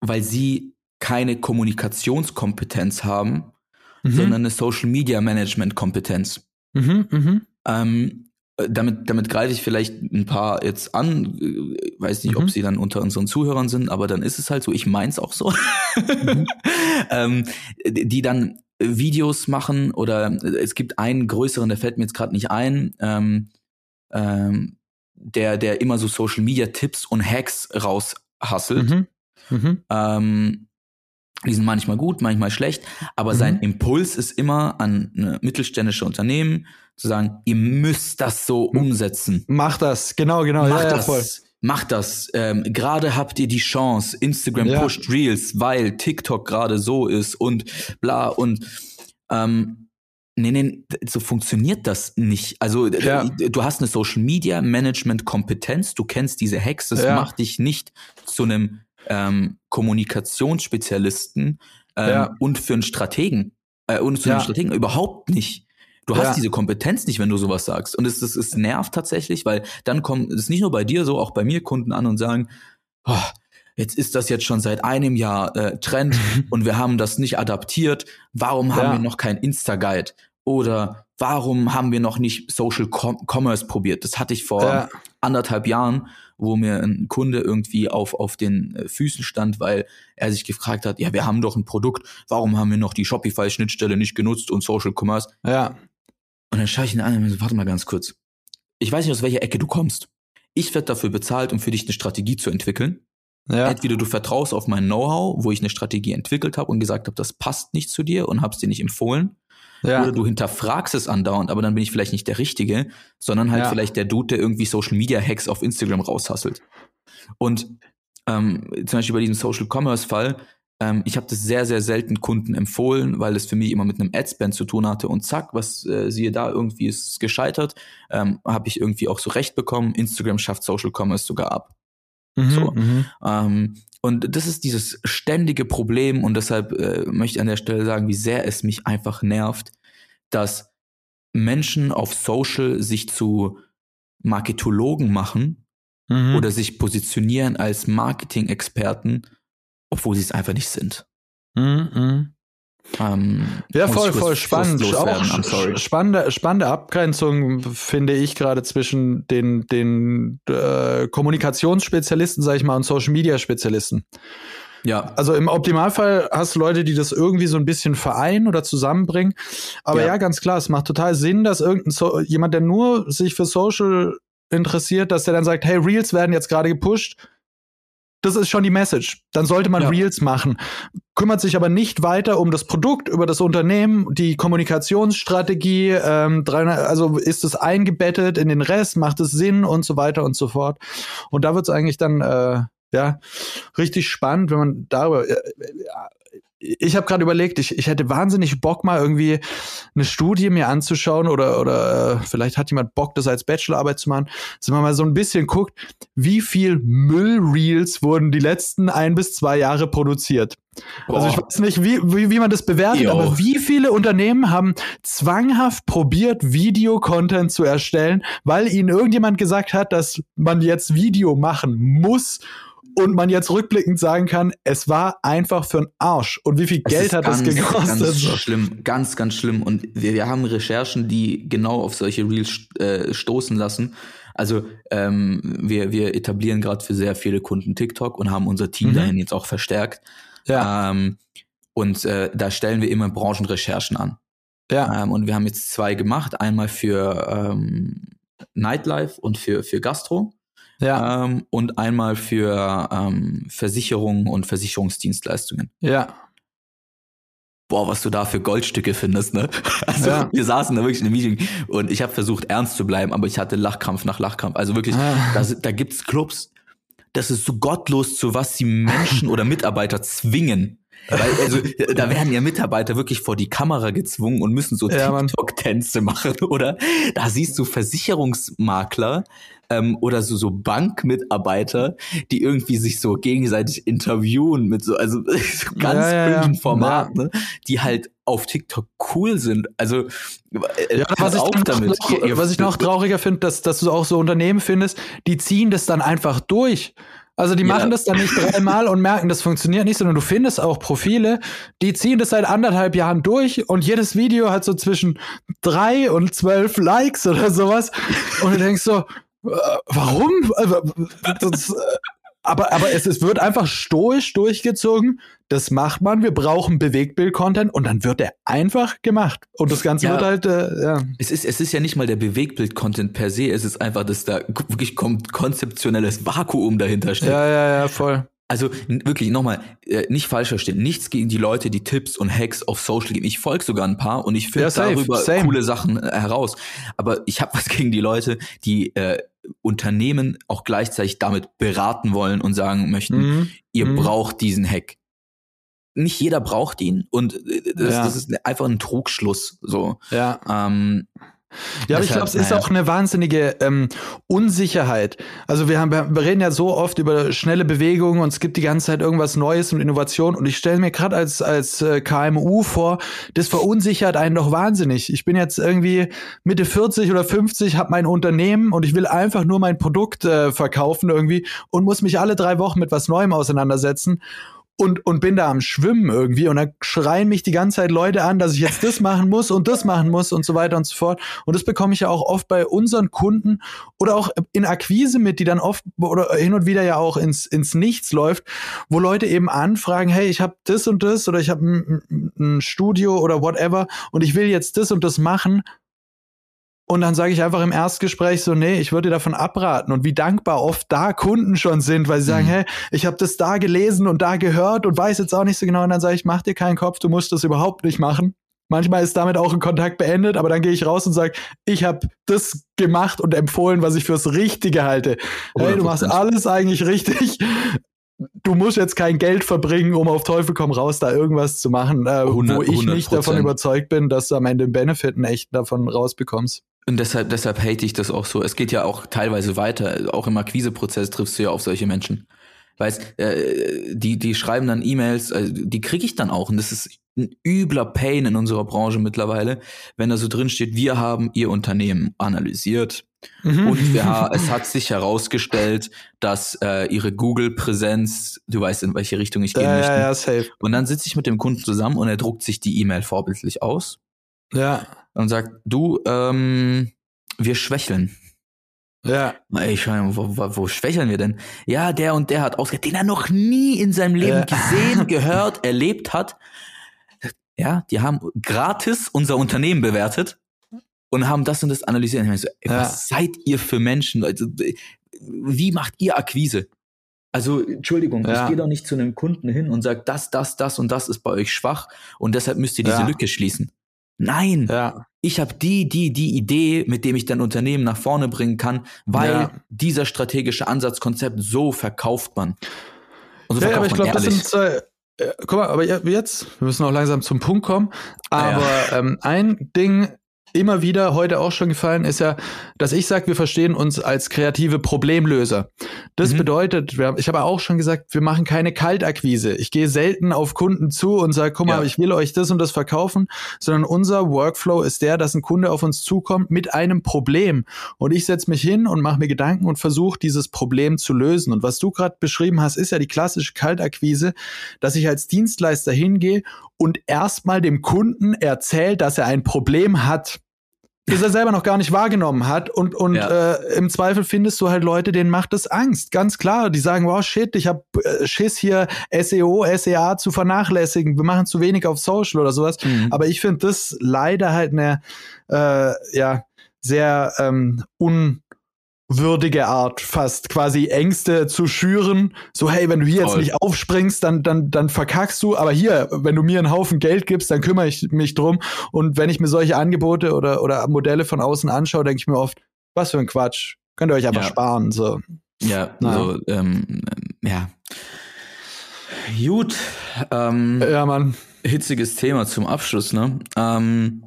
weil sie keine Kommunikationskompetenz haben, mhm. sondern eine Social Media Management Kompetenz. Mhm, mh. Ähm, damit, damit greife ich vielleicht ein paar jetzt an. Weiß nicht, mhm. ob sie dann unter unseren Zuhörern sind, aber dann ist es halt so. Ich meins auch so. Mhm. ähm, die dann Videos machen oder es gibt einen größeren, der fällt mir jetzt gerade nicht ein, ähm, ähm, der, der immer so Social Media Tipps und Hacks raushasselt. Mhm. Mhm. Ähm, die sind manchmal gut, manchmal schlecht, aber mhm. sein Impuls ist immer an mittelständische Unternehmen zu sagen, ihr müsst das so umsetzen. Macht das, genau, genau. Macht ja, das. Ja, Macht das. Ähm, gerade habt ihr die Chance. Instagram ja. pusht Reels, weil TikTok gerade so ist und bla und ähm, nee, nee, so funktioniert das nicht. Also ja. du hast eine Social Media Management Kompetenz, du kennst diese Hacks, das macht dich nicht zu einem ähm, Kommunikationsspezialisten ähm, ja. und für einen Strategen. Äh, und ja. einen Strategen überhaupt nicht. Du hast diese Kompetenz nicht, wenn du sowas sagst. Und es, es, es nervt tatsächlich, weil dann kommt es nicht nur bei dir so, auch bei mir Kunden an und sagen, oh, jetzt ist das jetzt schon seit einem Jahr äh, Trend und wir haben das nicht adaptiert. Warum haben wir noch kein Insta-Guide? Oder warum haben wir noch nicht Social Com Commerce probiert? Das hatte ich vor ja. anderthalb Jahren wo mir ein Kunde irgendwie auf, auf den äh, Füßen stand, weil er sich gefragt hat, ja, wir haben doch ein Produkt, warum haben wir noch die Shopify-Schnittstelle nicht genutzt und Social Commerce? Ja. Und dann schaue ich ihn an und so, warte mal ganz kurz. Ich weiß nicht, aus welcher Ecke du kommst. ich werde dafür bezahlt, um für dich eine Strategie zu entwickeln. Ja. Entweder du vertraust auf mein Know-how, wo ich eine Strategie entwickelt habe und gesagt habe, das passt nicht zu dir und hab's dir nicht empfohlen. Ja. Oder du hinterfragst es andauernd, aber dann bin ich vielleicht nicht der Richtige, sondern halt Ja. vielleicht der Dude, der irgendwie Social Media Hacks auf Instagram raushasselt. Und ähm, zum Beispiel bei diesem Social Commerce Fall, ähm, ich habe das sehr, sehr selten Kunden empfohlen, weil es für mich immer mit einem Adspend zu tun hatte und zack, was äh, siehe da, irgendwie ist es gescheitert, ähm, habe ich irgendwie auch so recht bekommen. Instagram schafft Social Commerce sogar ab. Mhm, So. mhm. Ähm, und das ist dieses ständige Problem und deshalb äh, möchte ich an der Stelle sagen, wie sehr es mich einfach nervt, dass Menschen auf Social sich zu Marketologen machen Mhm. oder sich positionieren als Marketing-Experten, obwohl sie es einfach nicht sind. Mhm. Ähm, Ja, voll, voll spannend. Auch spannende, spannende Abgrenzung finde ich gerade zwischen den, den äh, Kommunikationsspezialisten, sag ich mal, und Social Media Spezialisten. Ja, Also im Optimalfall hast du Leute, die das irgendwie so ein bisschen vereinen oder zusammenbringen. Aber ja, Ja. ganz klar, es macht total Sinn, dass irgendein so jemand, der nur sich für Social interessiert, dass der dann sagt, hey, Reels werden jetzt gerade gepusht. Das ist schon die Message. Dann sollte man Ja. Reels machen. Kümmert sich aber nicht weiter um das Produkt, über das Unternehmen, die Kommunikationsstrategie, ähm, 300 also ist es eingebettet in den Rest, macht es Sinn und so weiter und so fort. Und da wird es eigentlich dann äh, ja richtig spannend, wenn man darüber. Äh, ich habe gerade überlegt, ich, ich hätte wahnsinnig Bock, mal irgendwie eine Studie mir anzuschauen oder, oder äh, vielleicht hat jemand Bock, das als Bachelorarbeit zu machen, dass man mal so ein bisschen guckt, wie viel Müllreels wurden die letzten ein bis zwei Jahre produziert. Also ich Boah. weiß nicht, wie, wie, wie man das bewertet, Jo. aber wie viele Unternehmen haben zwanghaft probiert, Videocontent zu erstellen, weil ihnen irgendjemand gesagt hat, dass man jetzt Video machen muss und man jetzt rückblickend sagen kann, es war einfach für einen Arsch. Und wie viel Es Geld hat das ganz, gekostet? Ganz schlimm, ganz, ganz schlimm. Und wir, wir haben Recherchen, die genau auf solche Reels äh, stoßen lassen. Also ähm, wir, wir etablieren gerade für sehr viele Kunden TikTok und haben unser Team Mhm. dahin jetzt auch verstärkt. ja, Ähm, und äh, da stellen wir immer Branchenrecherchen an. ja, Ähm, und wir haben jetzt zwei gemacht, einmal für ähm, Nightlife und für, für Gastro ja, ähm, und einmal für ähm, Versicherungen und Versicherungsdienstleistungen. ja. Boah, was du da für Goldstücke findest, ne? Also Ja. wir saßen da wirklich in einem Meeting und ich habe versucht ernst zu bleiben, aber ich hatte Lachkrampf nach Lachkrampf. Also wirklich, Ah. da, da gibt's Clubs, das ist so gottlos, zu was sie Menschen oder Mitarbeiter zwingen. Weil, also, da werden ja Mitarbeiter wirklich vor die Kamera gezwungen und müssen so Ja. TikTok-Tänze machen, oder? Da siehst du Versicherungsmakler ähm, oder so, so Bankmitarbeiter, die irgendwie sich so gegenseitig interviewen mit so, also so ganz Ja, ja, ja. Format, ne? die halt auf TikTok cool sind. Also, äh, Ja, was ich, noch, damit. noch, was ich noch trauriger finde, dass, dass du auch so Unternehmen findest, die ziehen das dann einfach durch. Also die Ja. machen das dann nicht dreimal und merken, das funktioniert nicht, sondern du findest auch Profile, die ziehen das seit anderthalb Jahren durch und jedes Video hat so zwischen drei und zwölf Likes oder sowas. Und du denkst so, äh, warum? Äh, Das, äh, aber, aber es, es wird einfach stoisch durchgezogen. Das macht man. Wir brauchen Bewegtbild-Content und dann wird der einfach gemacht. Und das Ganze Ja. wird halt, äh, ja. Es ist, es ist ja nicht mal der Bewegtbild-Content per se, es ist einfach, dass da wirklich kom konzeptionelles Vakuum dahinter steht. Ja, ja, ja, voll. Also wirklich nochmal, äh, nicht falsch verstehen, nichts gegen die Leute, die Tipps und Hacks auf Social geben. Ich folge sogar ein paar und ich finde Ja, darüber same. coole Sachen äh, heraus. Aber ich habe was gegen die Leute, die äh, Unternehmen auch gleichzeitig damit beraten wollen und sagen möchten, Mhm. ihr Mhm. braucht diesen Hack. Nicht jeder braucht ihn und äh, das, Ja. das ist einfach ein Trugschluss. So. Ja. Ähm, Ja, aber ich glaube, es ist auch eine wahnsinnige ähm, Unsicherheit. Also wir, haben, wir reden ja so oft über schnelle Bewegungen und es gibt die ganze Zeit irgendwas Neues und Innovation. Und ich stelle mir gerade als, als äh, KMU vor, das verunsichert einen doch wahnsinnig. Ich bin jetzt irgendwie Mitte 40 oder 50, habe mein Unternehmen und ich will einfach nur mein Produkt äh, verkaufen irgendwie und muss mich alle drei Wochen mit was Neuem auseinandersetzen. Und, und bin da am Schwimmen irgendwie und dann schreien mich die ganze Zeit Leute an, dass ich jetzt das machen muss und das machen muss und so weiter und so fort. Und das bekomme ich ja auch oft bei unseren Kunden oder auch in Akquise mit, die dann oft oder hin und wieder ja auch ins, ins Nichts läuft, wo Leute eben anfragen, hey, ich habe das und das oder ich habe ein, ein Studio oder whatever und ich will jetzt das und das machen. Und dann sage ich einfach im Erstgespräch so, nee, ich würde dir davon abraten. Und wie dankbar oft da Kunden schon sind, weil sie sagen, Mhm. hey, ich habe das da gelesen und da gehört und weiß jetzt auch nicht so genau. Und dann sage ich, mach dir keinen Kopf, du musst das überhaupt nicht machen. Manchmal ist damit auch ein Kontakt beendet, aber dann gehe ich raus und sage, ich habe das gemacht und empfohlen, was ich fürs Richtige halte. Hey, du machst 100%. alles eigentlich richtig. Du musst jetzt kein Geld verbringen, um auf Teufel komm raus, da irgendwas zu machen, äh, 100 wo ich nicht 100%. davon überzeugt bin, dass du am Ende einen Benefit einen echten davon rausbekommst. Und deshalb, deshalb hate ich das auch so. Es geht ja auch teilweise weiter. Auch im Akquiseprozess triffst du ja auf solche Menschen. Weißt, äh, die, die schreiben dann E-Mails, äh, die kriege ich dann auch. Und das ist ein übler Pain in unserer Branche mittlerweile, wenn da so drin steht, wir haben ihr Unternehmen analysiert Mhm. und ha- es hat sich herausgestellt, dass äh, ihre Google-Präsenz, du weißt, in welche Richtung ich gehen ja, möchte. ja, ja, safe. Und dann sitze ich mit dem Kunden zusammen und er druckt sich die E-Mail vorbildlich aus Ja, und sagt, du, ähm, wir schwächeln. ja. Ich meine, wo, wo, wo schwächeln wir denn? Ja, der und der hat ausgehört, den er noch nie in seinem Leben Ja. gesehen, gehört, erlebt hat. Ja, die haben gratis unser Unternehmen bewertet und haben das und das analysiert. Ich meine so, ey, Ja. Was seid ihr für Menschen? Also, wie macht ihr Akquise? Also, Entschuldigung, Ja. ich gehe doch nicht zu einem Kunden hin und sage, das, das, das und das ist bei euch schwach und deshalb müsst ihr diese. Lücke schließen. Nein, Ja, ich habe die, die, die Idee, mit dem ich dein Unternehmen nach vorne bringen kann, weil Ja. dieser strategische Ansatzkonzept so verkauft man. Und so ja, aber ich verkauft glaube, das sind zwei. Äh, guck mal, aber je- jetzt, wir müssen auch langsam zum Punkt kommen. Ah, ja. Aber ähm, ein Ding immer wieder heute auch schon gefallen ist ja, dass ich sage, wir verstehen uns als kreative Problemlöser. Das Mhm. bedeutet, wir, ich habe auch schon gesagt, wir machen keine Kaltakquise. Ich gehe selten auf Kunden zu und sage, guck mal, Ja. ich will euch das und das verkaufen, sondern unser Workflow ist der, dass ein Kunde auf uns zukommt mit einem Problem und ich setze mich hin und mache mir Gedanken und versuche dieses Problem zu lösen. Und was du gerade beschrieben hast, ist ja die klassische Kaltakquise, dass ich als Dienstleister hingehe und erstmal dem Kunden erzählt, dass er ein Problem hat das er selber noch gar nicht wahrgenommen hat und und Ja. äh, im Zweifel findest du halt Leute, denen macht das Angst, ganz klar. Die sagen, wow, shit, ich habe äh, Schiss hier SEO, SEA zu vernachlässigen. Wir machen zu wenig auf Social oder sowas. Mhm. Aber ich finde das leider halt eine äh, ja sehr ähm, unwürdige Art, fast quasi Ängste zu schüren. So, hey, wenn du hier jetzt Voll. nicht aufspringst, dann, dann, dann verkackst du. Aber hier, wenn du mir einen Haufen Geld gibst, dann kümmere ich mich drum. Und wenn ich mir solche Angebote oder, oder Modelle von außen anschaue, denke ich mir oft, was für ein Quatsch. Könnt ihr euch einfach Ja. sparen. So. Ja, Na. so, ähm, ja. Gut, ähm, Ja, Mann. hitziges Thema zum Abschluss, ne? Ähm,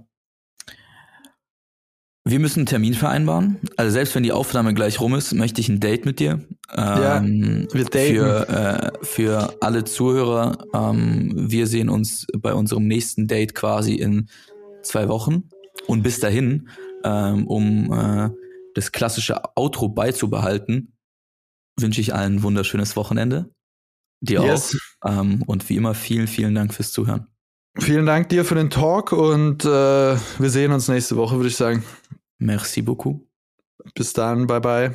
wir müssen einen Termin vereinbaren. Also selbst wenn die Aufnahme gleich rum ist, möchte ich ein Date mit dir. Ähm, wir daten. Für, äh, für alle Zuhörer, ähm, wir sehen uns bei unserem nächsten Date quasi in zwei Wochen. Und bis dahin, ähm, um äh, das klassische Outro beizubehalten, wünsche ich allen ein wunderschönes Wochenende. Dir Yes. auch. Ähm, und wie immer, vielen, vielen Dank fürs Zuhören. Vielen Dank dir für den Talk und äh, wir sehen uns nächste Woche, würde ich sagen. Merci beaucoup. Bis dann, bye bye.